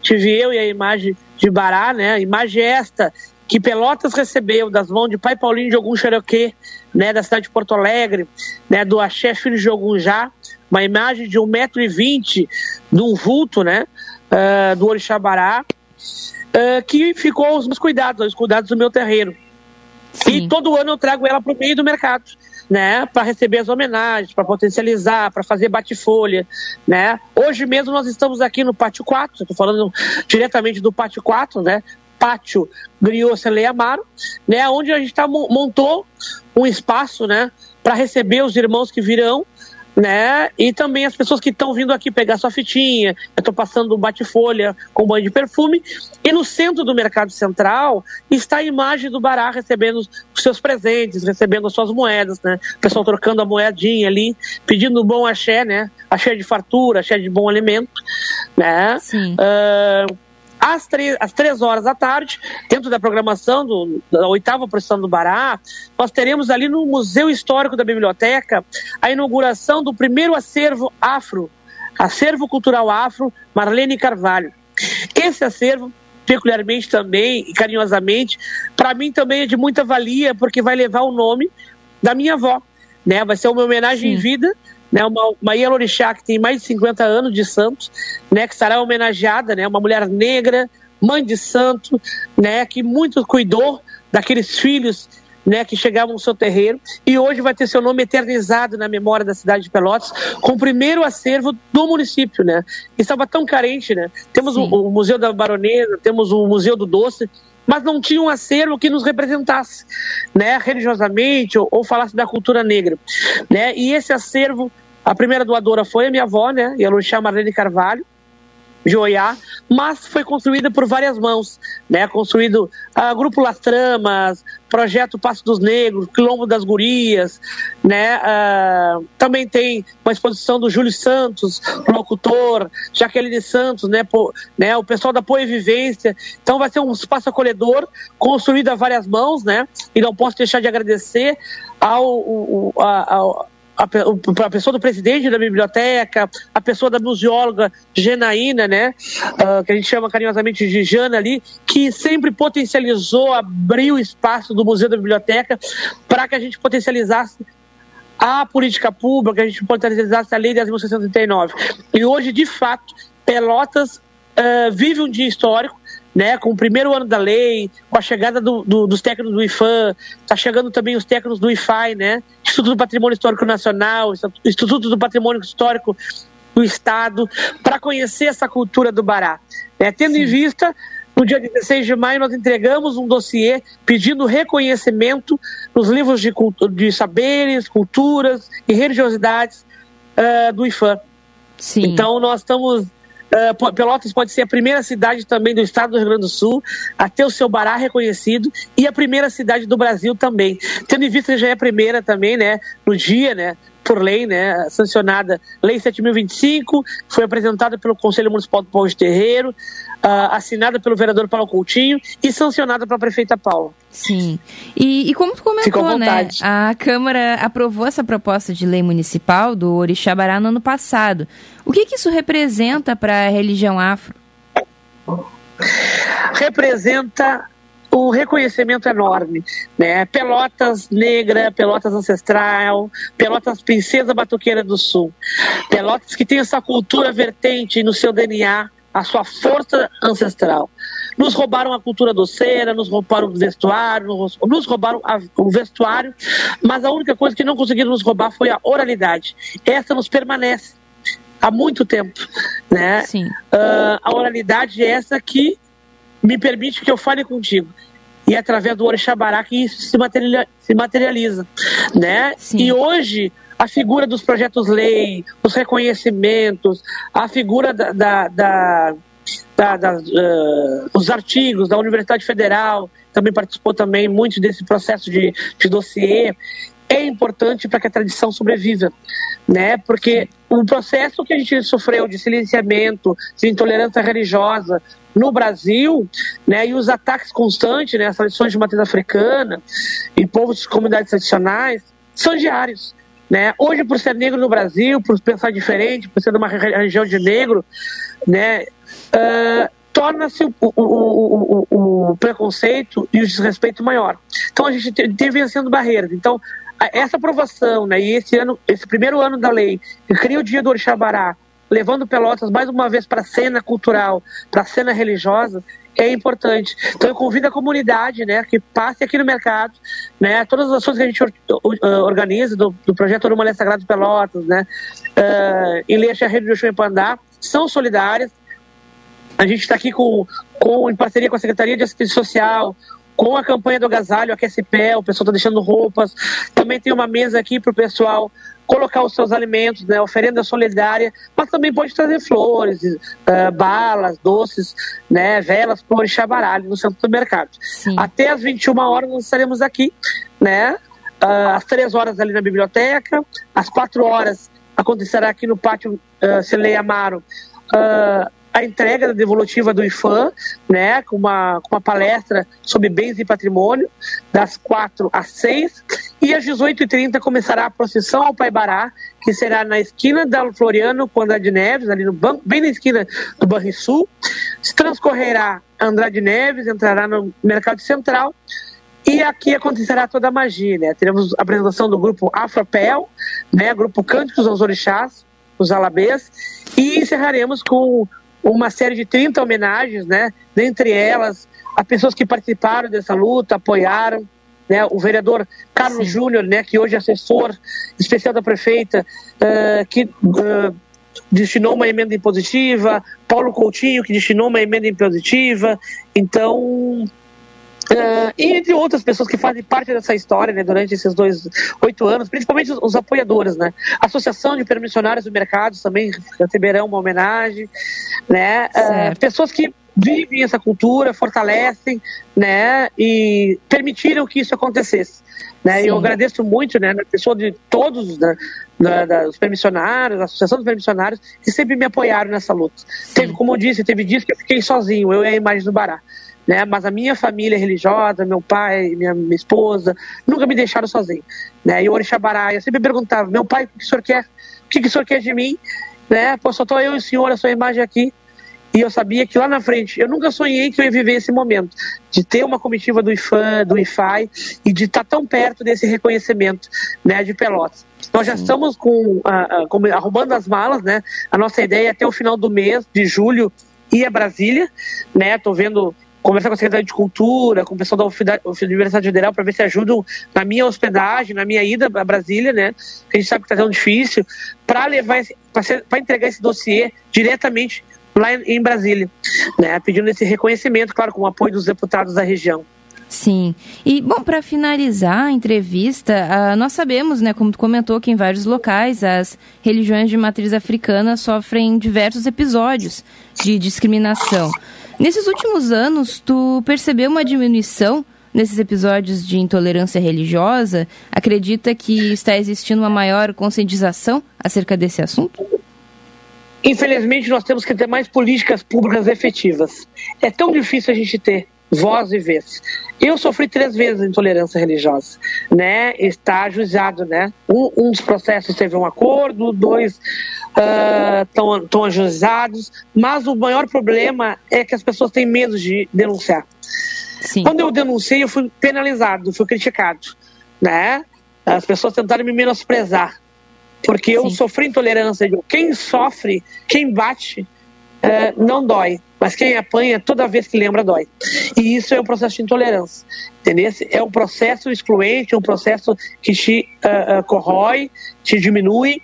tive eu e a imagem de Bará, né? Imagem esta que Pelotas recebeu das mãos de pai Paulinho de Ogum Xeroquê, né, da cidade de Porto Alegre, né, do Axé Filho de Ogum Já, uma imagem de 1,20m de um vulto, né, uh, do Orixá Bará, uh, que ficou aos meus cuidados, aos cuidados do meu terreiro. Sim. E todo ano eu trago ela para o meio do mercado, né, para receber as homenagens, para potencializar, para fazer bate-folha, né? Hoje mesmo nós estamos aqui no Pátio 4, estou falando diretamente do Pátio 4, né? Pátio Griot Celei Amaro, né, onde a gente tá, montou um espaço, né, para receber os irmãos que virão, né? E também as pessoas que estão vindo aqui pegar sua fitinha. Eu estou passando um bate-folha com banho de perfume. E no centro do Mercado Central está a imagem do Bará recebendo os seus presentes, recebendo as suas moedas, né? O pessoal trocando a moedinha ali, pedindo um bom axé, né? Axé de fartura, axé de bom alimento, né? Sim. Uh, às três, às três horas da tarde, dentro da programação do, da oitava procissão do Bará, nós teremos ali no Museu Histórico da Biblioteca a inauguração do primeiro acervo afro, acervo cultural afro Marlene Carvalho. Esse acervo, peculiarmente também e carinhosamente, para mim também é de muita valia, porque vai levar o nome da minha avó. Né? Vai ser uma homenagem Sim. em vida né, uma, uma Ielorixá que tem mais de 50 anos de santos, né, que estará homenageada, né, uma mulher negra, mãe de santo, né, que muito cuidou daqueles filhos né, que chegavam no seu terreiro, e hoje vai ter seu nome eternizado na memória da cidade de Pelotas, com o primeiro acervo do município, né? Estava tão carente, né? Temos o, o, Museu da Baronesa, temos o Museu do Doce, mas não tinha um acervo que nos representasse, né, religiosamente ou, ou falasse da cultura negra, né? E esse acervo, a primeira doadora foi a minha avó, né, Yeluxá Marlene Carvalho, de Oiá, mas foi construída por várias mãos, né? Construído uh, Grupo Las Tramas, Projeto Passo dos Negros, Quilombo das Gurias, né? Uh, também tem uma exposição do Júlio Santos, locutor, Jaqueline Santos, né? Né? O pessoal da Poe Vivência. Então vai ser um espaço acolhedor, construído a várias mãos, né? E não posso deixar de agradecer ao, ao, ao a, a, pessoa do presidente da biblioteca, a pessoa da museóloga Genaína, né, uh, que a gente chama carinhosamente de Jana ali, que sempre potencializou, abriu espaço do Museu da Biblioteca para que a gente potencializasse a política pública, a gente potencializasse a lei de 10.639. E hoje, de fato, Pelotas uh, vive um dia histórico, né, com o primeiro ano da lei, com a chegada do, do, dos técnicos do IFAM, está chegando também os técnicos do IFAI, né, Instituto do Patrimônio Histórico Nacional, Instituto do Patrimônio Histórico do Estado, para conhecer essa cultura do Bará. Né, tendo Sim. em vista, no dia 16 de maio, nós entregamos um dossiê pedindo reconhecimento nos livros de, de saberes, culturas e religiosidades uh, do IFAM. Sim. Então, nós estamos Uh, Pelotas pode ser a primeira cidade também do estado do Rio Grande do Sul a ter o seu bará reconhecido e a primeira cidade do Brasil também. Tendo em vista que já é a primeira também, né, no dia, né, por lei, né, sancionada, Lei 7025, foi apresentada pelo Conselho Municipal do Povo de Terreiro, uh, assinada pelo vereador Paulo Coutinho e sancionada pela prefeita Paula. Sim. E, e como tu comentou, né, a Câmara aprovou essa proposta de lei municipal do Orixabará no ano passado. O que, que isso representa para a religião afro? Representa um reconhecimento enorme, né? Pelotas negra, Pelotas ancestral, Pelotas princesa batuqueira do sul, Pelotas que tem essa cultura vertente no seu DNA, a sua força ancestral. Nos roubaram a cultura doceira, nos roubaram o vestuário, nos roubaram a, o vestuário, mas a única coisa que não conseguiram nos roubar foi a oralidade. Essa nos permanece há muito tempo, né? Sim. Uh, a oralidade é essa que me permite que eu fale contigo. E é através do Orixabará que isso se, materializa, se materializa né? Sim. E hoje a figura dos projetos-lei, os reconhecimentos, a figura da, da, da, da, da uh, os artigos da Universidade Federal, também participou também muito desse processo de, de dossiê, é importante para que a tradição sobreviva, né? Porque o processo que a gente sofreu de silenciamento, de intolerância religiosa no Brasil, né, e os ataques constantes, né, as tradições de matriz africana e povos de comunidades tradicionais são diários. Né? Hoje, por ser negro no Brasil, por pensar diferente, por ser uma região de negro, né, uh, torna-se o, o, o, o, preconceito e o desrespeito maior. Então a gente tem, tem vencendo barreiras. Então essa aprovação, né, e esse ano, esse primeiro ano da lei, que cria o dia do Orixabará, levando Pelotas mais uma vez para a cena cultural, para a cena religiosa, é importante. Então eu convido a comunidade, né, que passe aqui no mercado, né, todas as ações que a gente organiza do, do projeto Urumã Sagrado Pelotas, né, uh, em Leixa Rede do em Pandá, são solidárias. A gente está aqui com, com, em parceria com a Secretaria de Assistência Social, com a campanha do agasalho, Aquece Pé, o pessoal está deixando roupas. Também tem uma mesa aqui para o pessoal colocar os seus alimentos, né, oferenda solidária, mas também pode trazer flores, uh, balas, doces, né, velas para o Orixá Baralho no centro do mercado. Sim. Até às 21 horas nós estaremos aqui, né, uh, às 3 horas ali na biblioteca, às 4 horas acontecerá aqui no pátio uh, Celeia Amaro uh, a entrega da devolutiva do IFAM, né, com uma, com uma palestra sobre bens e patrimônio, das 4 às 6, e às 18h30 começará a procissão ao Pai Bará, que será na esquina da Floriano com Andrade Neves, ali no banco, bem na esquina do Banrisul. Transcorrerá Andrade Neves, entrará no Mercado Central, e aqui acontecerá toda a magia, né? Teremos a apresentação do grupo Afropel, né? Grupo Cânticos aos Orixás, os Alabês, e encerraremos com uma série de 30 homenagens, né? Dentre elas, a pessoas que participaram dessa luta, apoiaram, né? O vereador Carlos. Júnior, né? Que hoje é assessor especial da prefeita, uh, que uh, destinou uma emenda impositiva, Paulo Coutinho, que destinou uma emenda impositiva, então Uh, e entre outras pessoas que fazem parte dessa história né, durante esses dois oito anos, principalmente os, os, apoiadores, né? A Associação de Permissionários do Mercado também receberão uma homenagem, né? Uh, pessoas que vivem essa cultura, fortalecem, né? E permitiram que isso acontecesse. Né? Eu agradeço muito, né, na pessoa de todos né, da, da, os permissionários, a Associação dos Permissionários, que sempre me apoiaram nessa luta. Teve, como eu disse, teve dias que eu fiquei sozinho, eu e a imagem do Bará né? Mas a minha família religiosa, meu pai, minha, minha esposa, nunca me deixaram sozinho, né? E o Orixá eu sempre perguntava, meu pai, o que o senhor quer? O que, que o senhor quer de mim? Né? Pô, só estou eu e o senhor, a sua imagem aqui. E eu sabia que lá na frente, eu nunca sonhei que eu ia viver esse momento, de ter uma comitiva do IFAM, do IFAI, e de estar tão perto desse reconhecimento né, de Pelotas. Nós já estamos com, uh, com, arrumando as malas, né? A nossa ideia é até o final do mês, de julho, ir a Brasília, né? Tô vendo conversar com a Secretaria de Cultura, com o pessoal da Universidade Federal para ver se ajudam na minha hospedagem, na minha ida a Brasília, né? Que a gente sabe que está tão difícil, para levar para entregar esse dossiê diretamente lá em Brasília, né? Pedindo esse reconhecimento, claro, com o apoio dos deputados da região. Sim. E, bom, para finalizar a entrevista, uh, nós sabemos, né, como tu comentou, que em vários locais as religiões de matriz africana sofrem diversos episódios de discriminação. Nesses últimos anos, tu percebeu uma diminuição nesses episódios de intolerância religiosa? Acredita que está existindo uma maior conscientização acerca desse assunto? Infelizmente, nós temos que ter mais políticas públicas efetivas. É tão difícil a gente ter voz e vez. Eu sofri três vezes intolerância religiosa, né? Está ajuizado, né? Um, um dos processos teve um acordo, dois estão uh, ajuizados, mas o maior problema é que as pessoas têm medo de denunciar. Sim. Quando eu denunciei, eu fui penalizado, fui criticado, né? As pessoas tentaram me menosprezar, porque eu Sim. sofri intolerância. Quem sofre, quem bate, uh, não dói. Mas quem apanha, toda vez que lembra, dói. E isso é um processo de intolerância. Entendeu? É um processo excluente, um processo que te uh, uh, corrói, te diminui,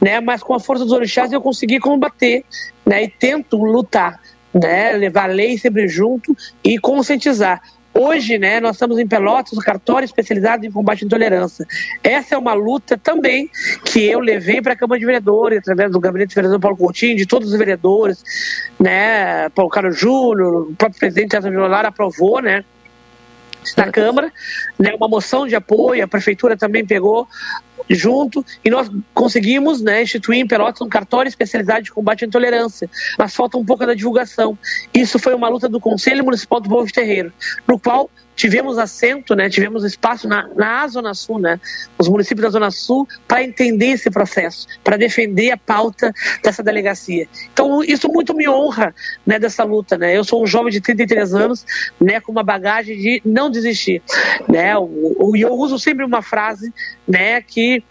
né? mas com a força dos orixás eu consegui combater né? e tento lutar. Né, levar a lei sempre junto e conscientizar. Hoje, né, nós estamos em Pelotas, o cartório especializado em combate à intolerância. Essa é uma luta também que eu levei para a Câmara de Vereadores, através do gabinete do vereador Paulo Coutinho, de todos os vereadores, né, Paulo Carlos Júnior, o próprio presidente César Vilar aprovou, né, na Câmara, né, uma moção de apoio, a Prefeitura também pegou junto e nós conseguimos né, instituir em Pelotas um cartório especializado de combate à intolerância, mas falta um pouco da divulgação. Isso foi uma luta do Conselho Municipal do Povo de Terreiro, no qual tivemos assento, né, tivemos espaço na, na Zona Sul, né, os municípios da Zona Sul, para entender esse processo, para defender a pauta dessa delegacia. Então, isso muito me honra né, dessa luta. Né? Eu sou um jovem de 33 anos, né, com uma bagagem de não desistir. Né? E eu uso sempre uma frase né, que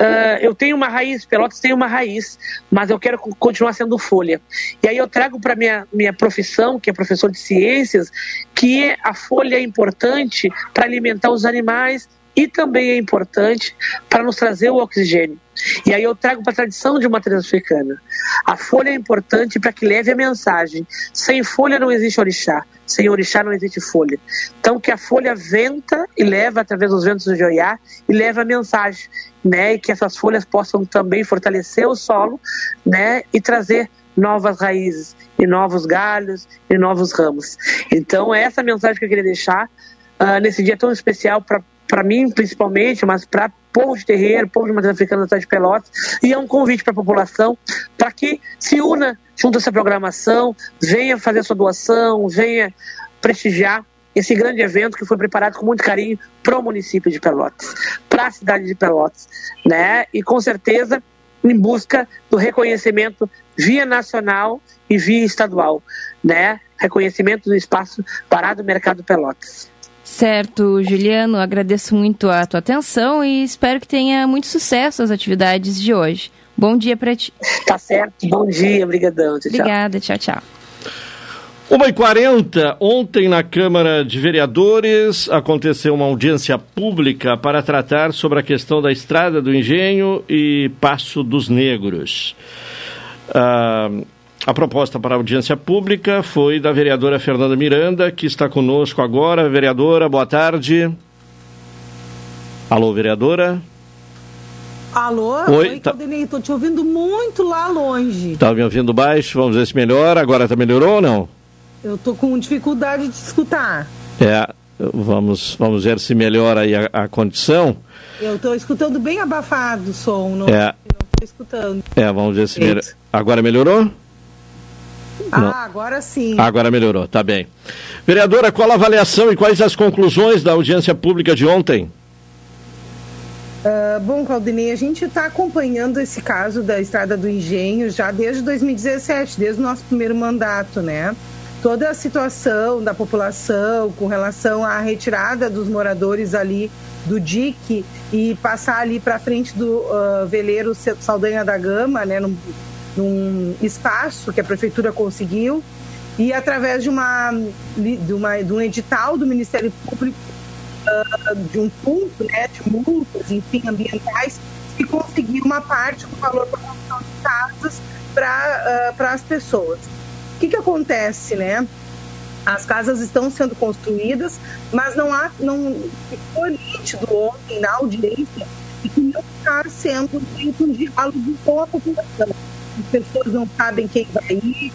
uh, eu tenho uma raiz, Pelotas tem uma raiz, mas eu quero continuar sendo folha. E aí eu trago para minha minha profissão, que é professor de ciências, que a folha é importante para alimentar os animais e também é importante para nos trazer o oxigênio. E aí eu trago para a tradição de matriz africana. A folha é importante para que leve a mensagem. Sem folha não existe orixá. Sem orixá não existe folha. Então que a folha venta e leva através dos ventos do Joiá e leva a mensagem, né? E que essas folhas possam também fortalecer o solo, né? E trazer novas raízes e novos galhos e novos ramos. Então é essa mensagem que eu queria deixar uh, nesse dia tão especial para para mim principalmente, mas para povo de terreiro, povo de matriz africana da de Pelotas, e é um convite para a população para que se una junto a essa programação, venha fazer sua doação, venha prestigiar esse grande evento que foi preparado com muito carinho para o município de Pelotas, para a cidade de Pelotas, né? E com certeza em busca do reconhecimento via nacional e via estadual, né? Reconhecimento do espaço parado mercado Pelotas. Certo, Juliano, agradeço muito a tua atenção e espero que tenha muito sucesso as atividades de hoje. Bom dia para ti. Tá certo, bom dia, obrigadão. Tchau, Obrigada, tchau, tchau. 1h40, ontem na Câmara de Vereadores aconteceu uma audiência pública para tratar sobre a questão da Estrada do Engenho e Passo dos Negros. Ah, a proposta para audiência pública foi da vereadora Fernanda Miranda, que está conosco agora. Vereadora, boa tarde. Alô, vereadora? Alô? Oi, Oi tá... Estou te ouvindo muito lá longe. Está me ouvindo baixo? Vamos ver se melhora. Agora tá melhorou ou não? Eu estou com dificuldade de escutar. É, vamos, vamos ver se melhora aí a, a condição. Eu estou escutando bem abafado o som, não é. estou escutando. É, vamos ver se melhora. Agora melhorou? Ah, Não. agora sim. Agora melhorou, tá bem. Vereadora, qual a avaliação e quais as conclusões da audiência pública de ontem? Uh, bom, Claudinei, a gente está acompanhando esse caso da Estrada do Engenho já desde 2017, desde o nosso primeiro mandato, né? Toda a situação da população com relação à retirada dos moradores ali do dique e passar ali para frente do uh, veleiro Saldanha da Gama, né? No, num espaço que a prefeitura conseguiu e através de uma de, uma, de um edital do Ministério Público uh, de um fundo né, de multas, enfim, ambientais, que conseguiu uma parte do valor da construção de casas para uh, as pessoas. O que, que acontece, né? As casas estão sendo construídas, mas não há, não ficou nítido ontem na audiência que não está sendo feito um diálogo com a população as pessoas não sabem quem vai ir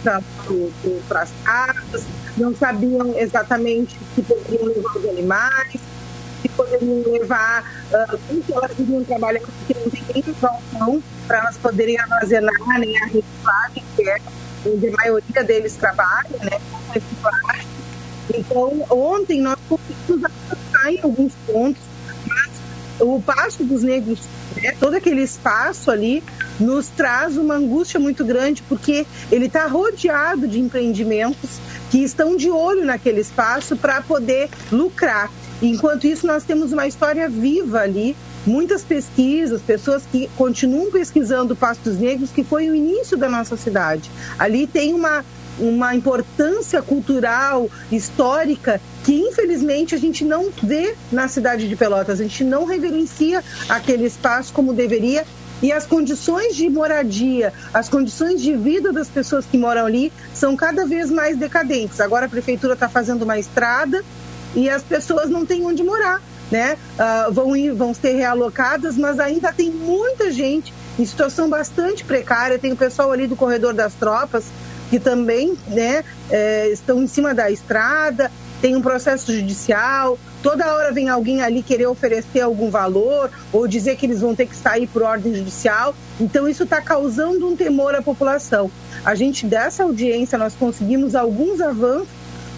para as casas, não sabiam exatamente se poderiam levar os animais, se poderiam levar, uh, como que elas iriam trabalhar, porque não tem nem balcão para elas poderem armazenar nem a reciclagem, que é onde a maioria deles trabalha, né, com reciclagem. Então, ontem nós conseguimos avançar em alguns pontos, o Passo dos Negros, né, todo aquele espaço ali, nos traz uma angústia muito grande, porque ele está rodeado de empreendimentos que estão de olho naquele espaço para poder lucrar. Enquanto isso, nós temos uma história viva ali, muitas pesquisas, pessoas que continuam pesquisando Pastos Negros, que foi o início da nossa cidade. Ali tem uma, uma importância cultural, histórica, que infelizmente a gente não vê na cidade de Pelotas. A gente não reverencia aquele espaço como deveria e as condições de moradia, as condições de vida das pessoas que moram ali são cada vez mais decadentes. Agora a prefeitura está fazendo uma estrada e as pessoas não têm onde morar, né? Uh, vão ir, vão ser realocadas, mas ainda tem muita gente em situação bastante precária. Tem o pessoal ali do corredor das tropas que também, né, é, estão em cima da estrada. Tem um processo judicial, Toda hora vem alguém ali querer oferecer algum valor ou dizer que eles vão ter que sair por ordem judicial. Então, isso está causando um temor à população. A gente, dessa audiência, nós conseguimos alguns avanços,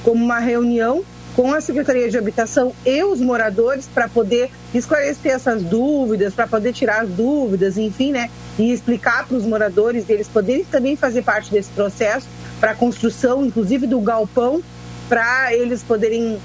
como uma reunião com a Secretaria de Habitação e os moradores para poder esclarecer essas dúvidas, para poder tirar as dúvidas, enfim, né? E explicar para os moradores, eles poderem também fazer parte desse processo para a construção, inclusive do galpão, para eles poderem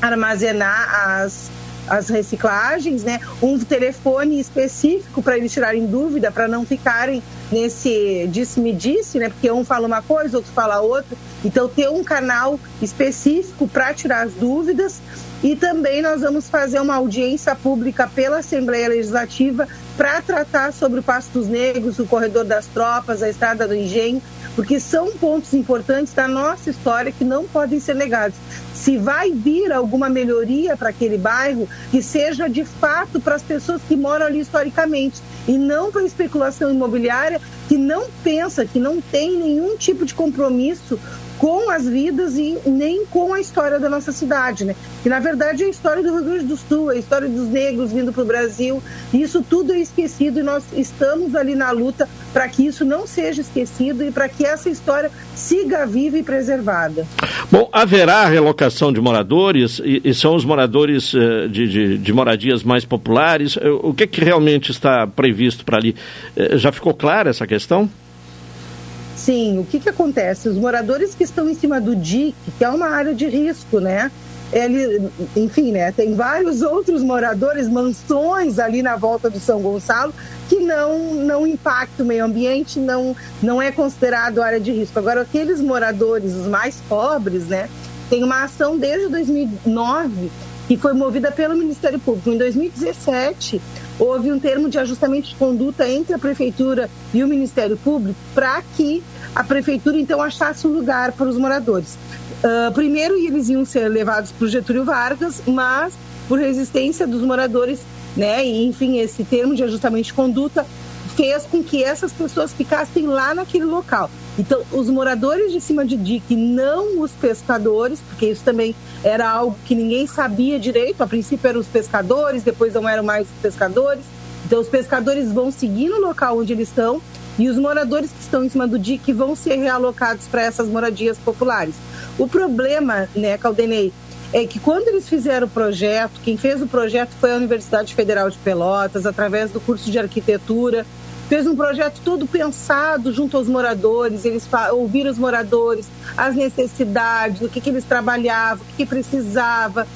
armazenar as, as reciclagens, né? Um telefone específico para eles tirarem dúvida, para não ficarem nesse disse-me-disse, né? Porque um fala uma coisa, outro fala outra. Então, ter um canal específico para tirar as dúvidas. E também nós vamos fazer uma audiência pública pela Assembleia Legislativa para tratar sobre o Passo dos Negros, o Corredor das Tropas, a Estrada do Engenho, porque são pontos importantes da nossa história que não podem ser negados se vai vir alguma melhoria para aquele bairro, que seja de fato para as pessoas que moram ali historicamente e não para especulação imobiliária que não pensa, que não tem nenhum tipo de compromisso com as vidas e nem com a história da nossa cidade, né? Que na verdade é a história do Rio Grande do Sul, é a história dos negros vindo para o Brasil. Isso tudo é esquecido e nós estamos ali na luta para que isso não seja esquecido e para que essa história siga viva e preservada. Bom, haverá relocação de moradores e, e são os moradores uh, de, de, de, moradias mais populares. O que, que realmente está previsto para ali? Uh, já ficou clara essa questão? Sim, o que, que acontece? Os moradores que estão em cima do DIC, que é uma área de risco, né? Ele, enfim, né? Tem vários outros moradores, mansões ali na volta do São Gonçalo, que não, não impacta o meio ambiente, não, não é considerado área de risco. Agora, aqueles moradores, os mais pobres, né? Tem uma ação desde 2009 que foi movida pelo Ministério Público. Em 2017, houve um termo de ajustamento de conduta entre a Prefeitura e o Ministério Público para que a Prefeitura, então, achasse um lugar para os moradores. Uh, primeiro, eles iam ser levados para o Getúlio Vargas, mas por resistência dos moradores, né, e, enfim, esse termo de ajustamento de conduta fez com que essas pessoas ficassem lá naquele local. Então, os moradores de cima de dique, não os pescadores, porque isso também era algo que ninguém sabia direito. A princípio eram os pescadores, depois não eram mais os pescadores. Então, os pescadores vão seguir no local onde eles estão e os moradores que estão em cima do dique vão ser realocados para essas moradias populares. O problema, né, Caldenei, é que quando eles fizeram o projeto, quem fez o projeto foi a Universidade Federal de Pelotas, através do curso de arquitetura fez um projeto todo pensado junto aos moradores, eles ouviram os moradores, as necessidades, o que, que eles trabalhavam, o que, que precisava.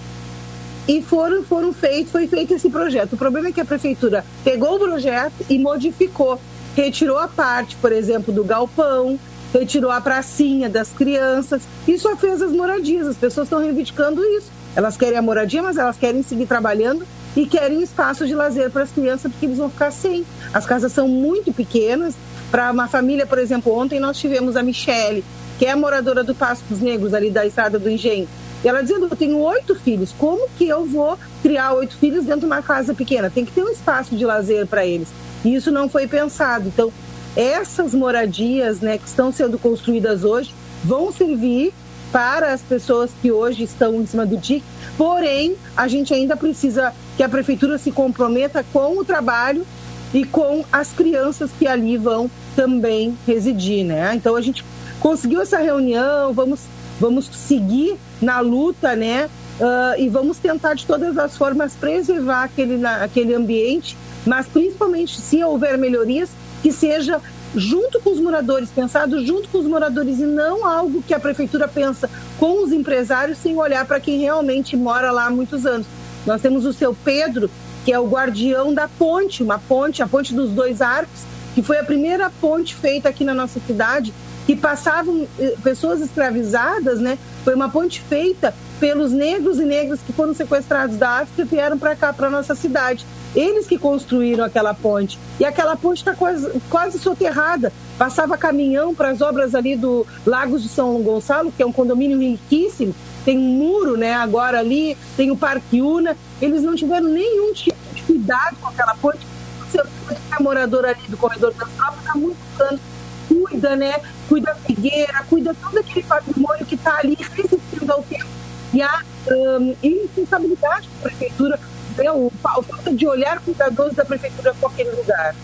E foram, foram feitos, foi feito esse projeto. O problema é que a prefeitura pegou o projeto e modificou. Retirou a parte, por exemplo, do galpão, retirou a pracinha das crianças e só fez as moradias. As pessoas estão reivindicando isso. Elas querem a moradia, mas elas querem seguir trabalhando e querem espaço de lazer para as crianças porque eles vão ficar sem. As casas são muito pequenas. Para uma família, por exemplo, ontem nós tivemos a Michele, que é moradora do Passo dos Negros, ali da Estrada do Engenho. E ela dizendo: Eu tenho oito filhos, como que eu vou criar oito filhos dentro de uma casa pequena? Tem que ter um espaço de lazer para eles. E isso não foi pensado. Então, essas moradias né, que estão sendo construídas hoje vão servir para as pessoas que hoje estão em cima do DIC, porém, a gente ainda precisa que a prefeitura se comprometa com o trabalho e com as crianças que ali vão também residir, né? Então a gente conseguiu essa reunião, vamos, vamos seguir na luta, né? Uh, e vamos tentar de todas as formas preservar aquele, aquele ambiente, mas principalmente se houver melhorias, que seja junto com os moradores, pensado junto com os moradores e não algo que a prefeitura pensa com os empresários sem olhar para quem realmente mora lá há muitos anos. Nós temos o seu Pedro, que é o guardião da ponte, uma ponte, a ponte dos dois arcos, que foi a primeira ponte feita aqui na nossa cidade, que passavam eh, pessoas escravizadas, né? Foi uma ponte feita pelos negros e negras que foram sequestrados da África e vieram para cá, para nossa cidade. Eles que construíram aquela ponte. E aquela ponte está quase, quase soterrada. Passava caminhão para as obras ali do Lagos de São Gonçalo, que é um condomínio riquíssimo, tem um muro, né, agora ali, tem o Parque Una, eles não tiveram nenhum tipo de cuidado com aquela ponte. Você é morador ali do corredor da tropa, está muito anos, cuida, né, cuida da figueira, cuida todo aquele patrimônio que está ali resistindo ao tempo. E a um, irresponsabilidade da prefeitura, né, o, a falta de olhar cuidadoso da prefeitura com aquele lugar.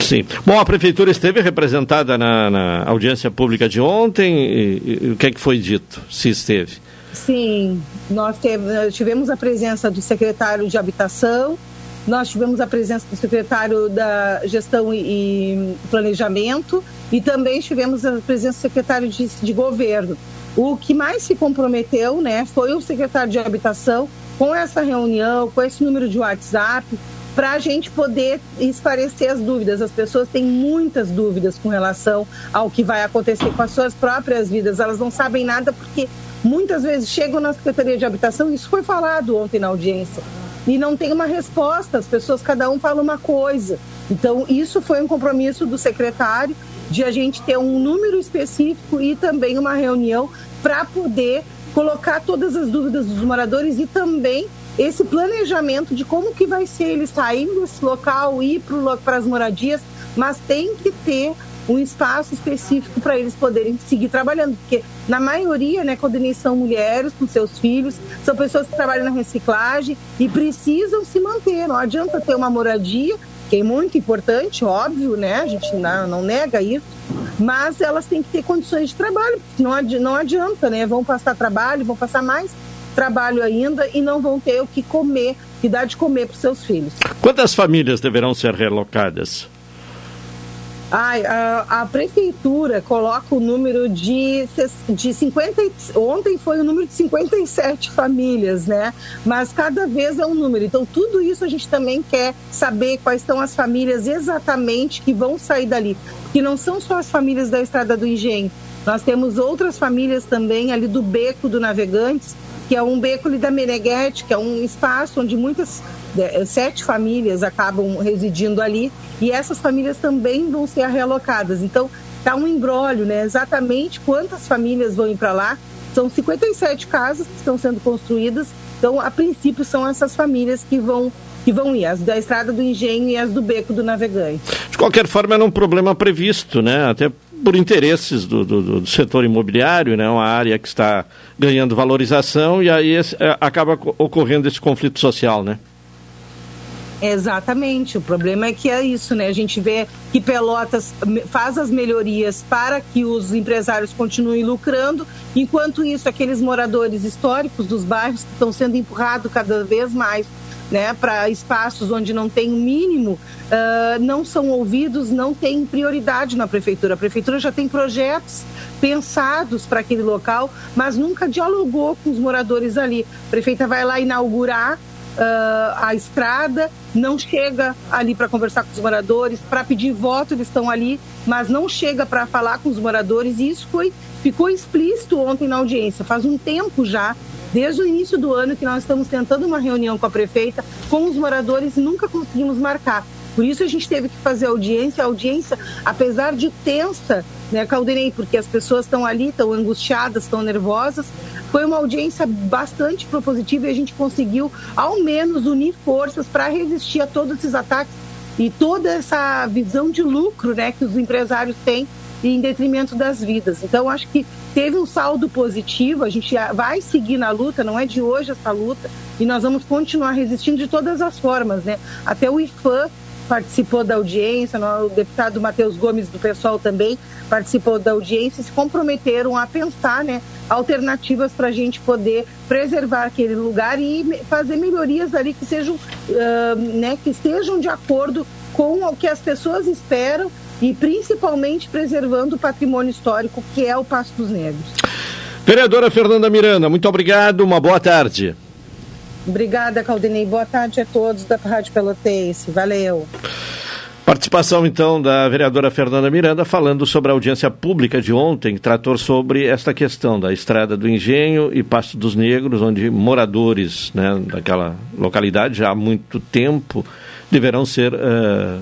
Sim. Bom, a prefeitura esteve representada na, na audiência pública de ontem. E, e, o que é que foi dito, se esteve? Sim, nós tivemos a presença do secretário de Habitação, nós tivemos a presença do secretário da Gestão e Planejamento e também tivemos a presença do secretário de, de Governo. O que mais se comprometeu né, foi o secretário de Habitação com essa reunião, com esse número de WhatsApp, para a gente poder esclarecer as dúvidas. As pessoas têm muitas dúvidas com relação ao que vai acontecer com as suas próprias vidas. Elas não sabem nada porque muitas vezes chegam na Secretaria de Habitação, isso foi falado ontem na audiência, e não tem uma resposta. As pessoas, cada um fala uma coisa. Então, isso foi um compromisso do secretário de a gente ter um número específico e também uma reunião para poder colocar todas as dúvidas dos moradores e também esse planejamento de como que vai ser eles saindo desse local, ir para as moradias, mas tem que ter um espaço específico para eles poderem seguir trabalhando, porque na maioria, né, eles são mulheres com seus filhos, são pessoas que trabalham na reciclagem e precisam se manter. Não adianta ter uma moradia, que é muito importante, óbvio, né, a gente não, não nega isso, mas elas têm que ter condições de trabalho, não, adi não adianta, né, vão passar trabalho, vão passar mais trabalho ainda e não vão ter o que comer, que dar de comer para seus filhos. Quantas famílias deverão ser relocadas? Ai, a, a, prefeitura coloca o número de, de 50. Ontem foi o número de 57 famílias, né? Mas cada vez é um número. Então, tudo isso a gente também quer saber quais são as famílias exatamente que vão sair dali. Que não são só as famílias da Estrada do Engenho. Nós temos outras famílias também ali do Beco do Navegantes, que é um beco ali da Meneghete, que é um espaço onde muitas sete famílias acabam residindo ali e essas famílias também vão ser realocadas. Então, está um embrólio, né? Exatamente quantas famílias vão ir para lá. São 57 casas que estão sendo construídas. Então, a princípio, são essas famílias que vão que vão ir, as da Estrada do Engenho e as do Beco do Navegante. De qualquer forma, era um problema previsto, né? Até por interesses do, do, do, setor imobiliário, né? uma área que está ganhando valorização e aí esse, é, acaba ocorrendo esse conflito social, né? Exatamente, o problema é que é isso, né? A gente vê que Pelotas faz as melhorias para que os empresários continuem lucrando, enquanto isso, aqueles moradores históricos dos bairros que estão sendo empurrados cada vez mais né, para espaços onde não tem mínimo, uh, não são ouvidos, não tem prioridade na prefeitura. A prefeitura já tem projetos pensados para aquele local, mas nunca dialogou com os moradores ali. A prefeita vai lá inaugurar Uh, a estrada, não chega ali para conversar com os moradores, para pedir voto, eles estão ali, mas não chega para falar com os moradores, e isso foi, ficou explícito ontem na audiência. Faz um tempo já Desde o início do ano que nós estamos tentando uma reunião com a prefeita, com os moradores, nunca conseguimos marcar. Por isso a gente teve que fazer audiência. A audiência, apesar de tensa, né, Caldenei, porque as pessoas estão ali, estão angustiadas, estão nervosas, foi uma audiência bastante propositiva e a gente conseguiu, ao menos, unir forças para resistir a todos esses ataques e toda essa visão de lucro né, que os empresários têm em detrimento das vidas. Então, acho que teve um saldo positivo, a gente vai seguir na luta, não é de hoje essa luta, e nós vamos continuar resistindo de todas as formas, né? Até o IFAM participou da audiência, o deputado Matheus Gomes do pessoal também participou da audiência se comprometeram a pensar né, alternativas para a gente poder preservar aquele lugar e fazer melhorias ali que sejam, uh, né, que estejam de acordo com o que as pessoas esperam e principalmente preservando o patrimônio histórico que é o Passo dos Negros. Vereadora Fernanda Miranda, muito obrigado, uma boa tarde. Obrigada, Caldenei. Boa tarde a todos da Rádio Pelotense. Valeu. Participação, então, da vereadora Fernanda Miranda falando sobre a audiência pública de ontem, que tratou sobre esta questão da Estrada do Engenho e Pasto dos Negros, onde moradores né, daquela localidade já há muito tempo deverão ser uh,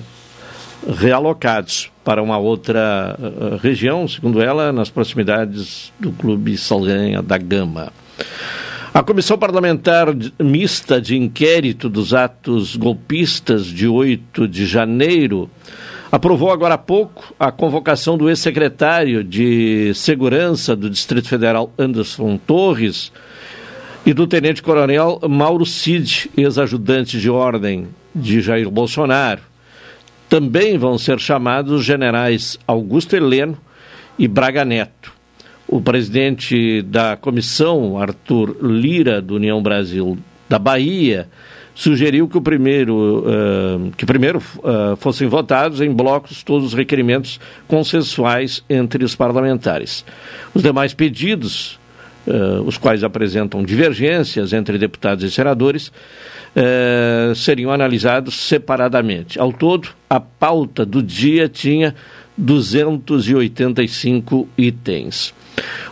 realocados para uma outra uh, região, segundo ela, nas proximidades do Clube Salganha da Gama. A Comissão Parlamentar Mista de Inquérito dos Atos Golpistas de 8 de janeiro aprovou agora há pouco a convocação do ex-secretário de Segurança do Distrito Federal, Anderson Torres, e do tenente-coronel Mauro Cid, ex-ajudante de ordem de Jair Bolsonaro. Também vão ser chamados os generais Augusto Heleno e Braga Neto. O presidente da comissão, Arthur Lira, do União Brasil da Bahia, sugeriu que o primeiro uh, que primeiro uh, fossem votados em blocos todos os requerimentos consensuais entre os parlamentares. Os demais pedidos uh, os quais apresentam divergências entre deputados e senadores, seriam analisados separadamente. Ao todo, a pauta do dia tinha 285 itens.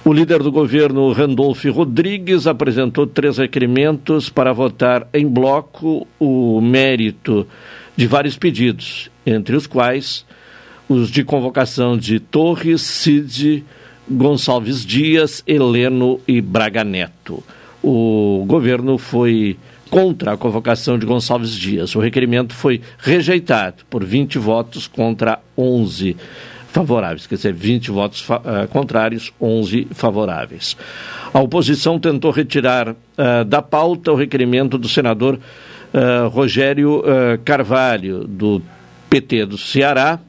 O líder do governo, Randolph Rodrigues, apresentou três requerimentos para votar em bloco o mérito de vários pedidos, entre os quais os de convocação de Torres, Cid, Gonçalves Dias, Heleno e Braga Neto. O governo foi contra a convocação de Gonçalves Dias. O requerimento foi rejeitado por 20 votos contra 11 favoráveis, quer dizer, 20 votos uh, contrários, 11 favoráveis. A oposição tentou retirar uh, da pauta o requerimento do senador uh, Rogério Carvalho, do PT do Ceará,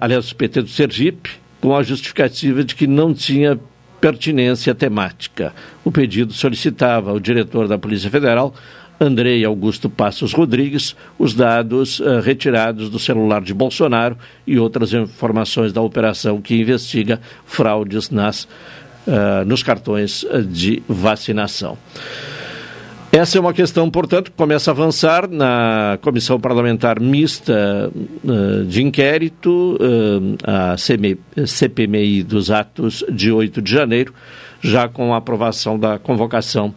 aliás, do PT do Sergipe, com a justificativa de que não tinha pertinência temática. O pedido solicitava ao diretor da Polícia Federal, Andrei Augusto Passos Rodrigues, os dados uh, retirados do celular de Bolsonaro e outras informações da operação que investiga fraudes nas, uh, nos cartões de vacinação. Essa é uma questão, portanto, que começa a avançar na Comissão Parlamentar Mista uh, de Inquérito, uh, a CPMI dos atos de 8 de janeiro, já com a aprovação da convocação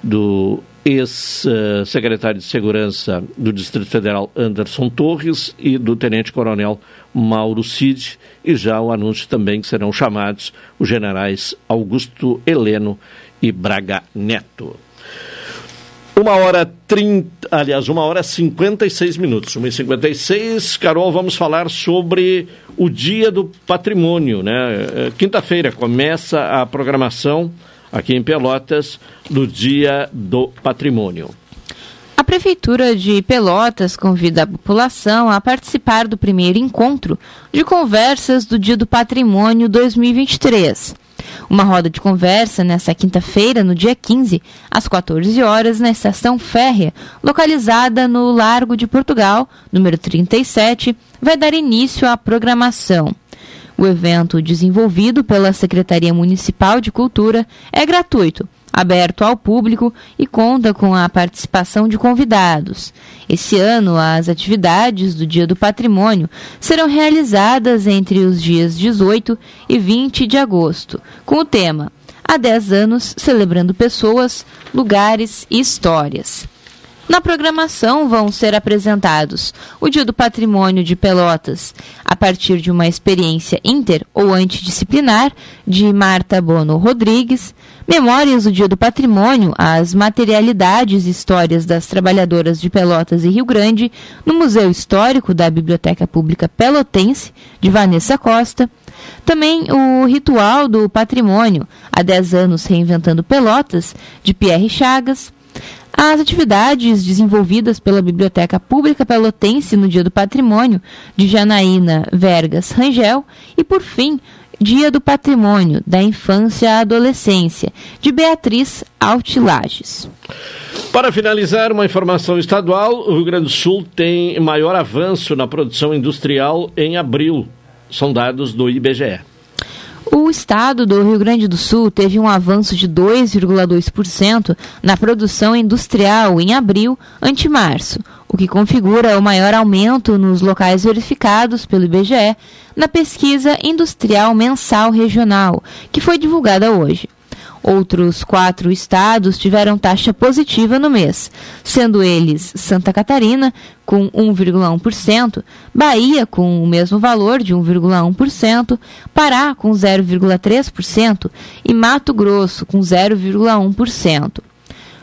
do ex-secretário de Segurança do Distrito Federal, Anderson Torres, e do tenente-coronel Mauro Cid, e já o anúncio também que serão chamados os generais Augusto Heleno e Braga Neto. Uma hora trinta, aliás, uma hora cinquenta e seis minutos. Uma e cinquenta e seis. Carol, vamos falar sobre o Dia do Patrimônio, né? É, quinta-feira começa a programação aqui em Pelotas do Dia do Patrimônio. A Prefeitura de Pelotas convida a população a participar do primeiro encontro de conversas do Dia do Patrimônio 2023. Uma roda de conversa nesta quinta-feira, no dia 15, às 14 horas, na estação férrea, localizada no Largo de Portugal, número 37, vai dar início à programação. O evento, desenvolvido pela Secretaria Municipal de Cultura, é gratuito aberto ao público e conta com a participação de convidados. Esse ano, as atividades do Dia do Patrimônio serão realizadas entre os dias 18 e 20 de agosto, com o tema Há 10 anos celebrando pessoas, lugares e histórias. Na programação vão ser apresentados o Dia do Patrimônio de Pelotas, a partir de uma experiência inter ou antidisciplinar de Marta Bono Rodrigues, Memórias do Dia do Patrimônio, as materialidades e histórias das trabalhadoras de Pelotas e Rio Grande, no Museu Histórico da Biblioteca Pública Pelotense, de Vanessa Costa. Também o Ritual do Patrimônio, há 10 anos reinventando Pelotas, de Pierre Chagas. As atividades desenvolvidas pela Biblioteca Pública Pelotense no Dia do Patrimônio, de Janaína Vergas Rangel. E, por fim, Dia do Patrimônio, da Infância à Adolescência, de Beatriz Altilages. Para finalizar, uma informação estadual: o Rio Grande do Sul tem maior avanço na produção industrial em abril. São dados do IBGE. O estado do Rio Grande do Sul teve um avanço de 2,2% na produção industrial em abril ante março, o que configura o maior aumento nos locais verificados pelo IBGE na pesquisa industrial mensal regional, que foi divulgada hoje. Outros quatro estados tiveram taxa positiva no mês, sendo eles Santa Catarina, com 1,1%, Bahia, com o mesmo valor de 1,1%, Pará, com 0,3% e Mato Grosso, com 0,1%.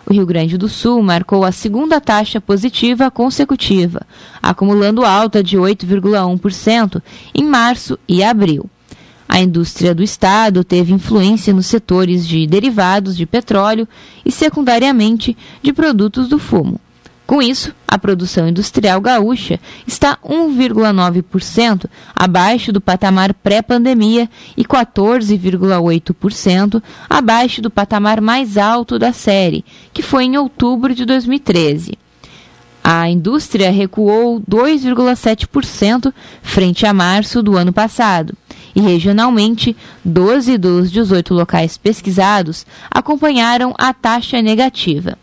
O Rio Grande do Sul marcou a segunda taxa positiva consecutiva, acumulando alta de 8,1% em março e abril. A indústria do Estado teve influência nos setores de derivados de petróleo e, secundariamente, de produtos do fumo. Com isso, a produção industrial gaúcha está 1,9% abaixo do patamar pré-pandemia e 14,8% abaixo do patamar mais alto da série, que foi em outubro de 2013. A indústria recuou 2,7% frente a março do ano passado e regionalmente, 12 dos 18 locais pesquisados acompanharam a taxa negativa.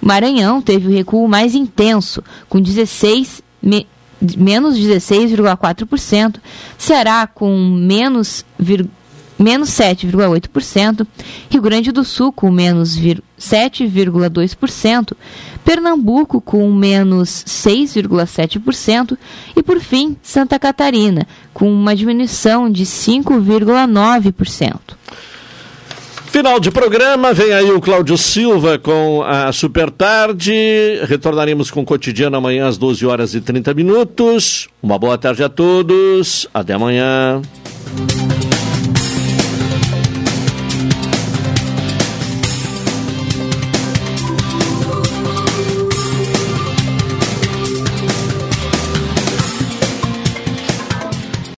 Maranhão teve o recuo mais intenso, com 16 me, menos 16,4%, Ceará com menos menos 7,8%, Rio Grande do Sul com menos 7,2%, Pernambuco com menos 6,7% e, por fim, Santa Catarina com uma diminuição de 5,9%. Final de programa, vem aí o Cláudio Silva com a Super Tarde. Retornaremos com o cotidiano amanhã às 12 horas e 30 minutos. Uma boa tarde a todos. Até amanhã.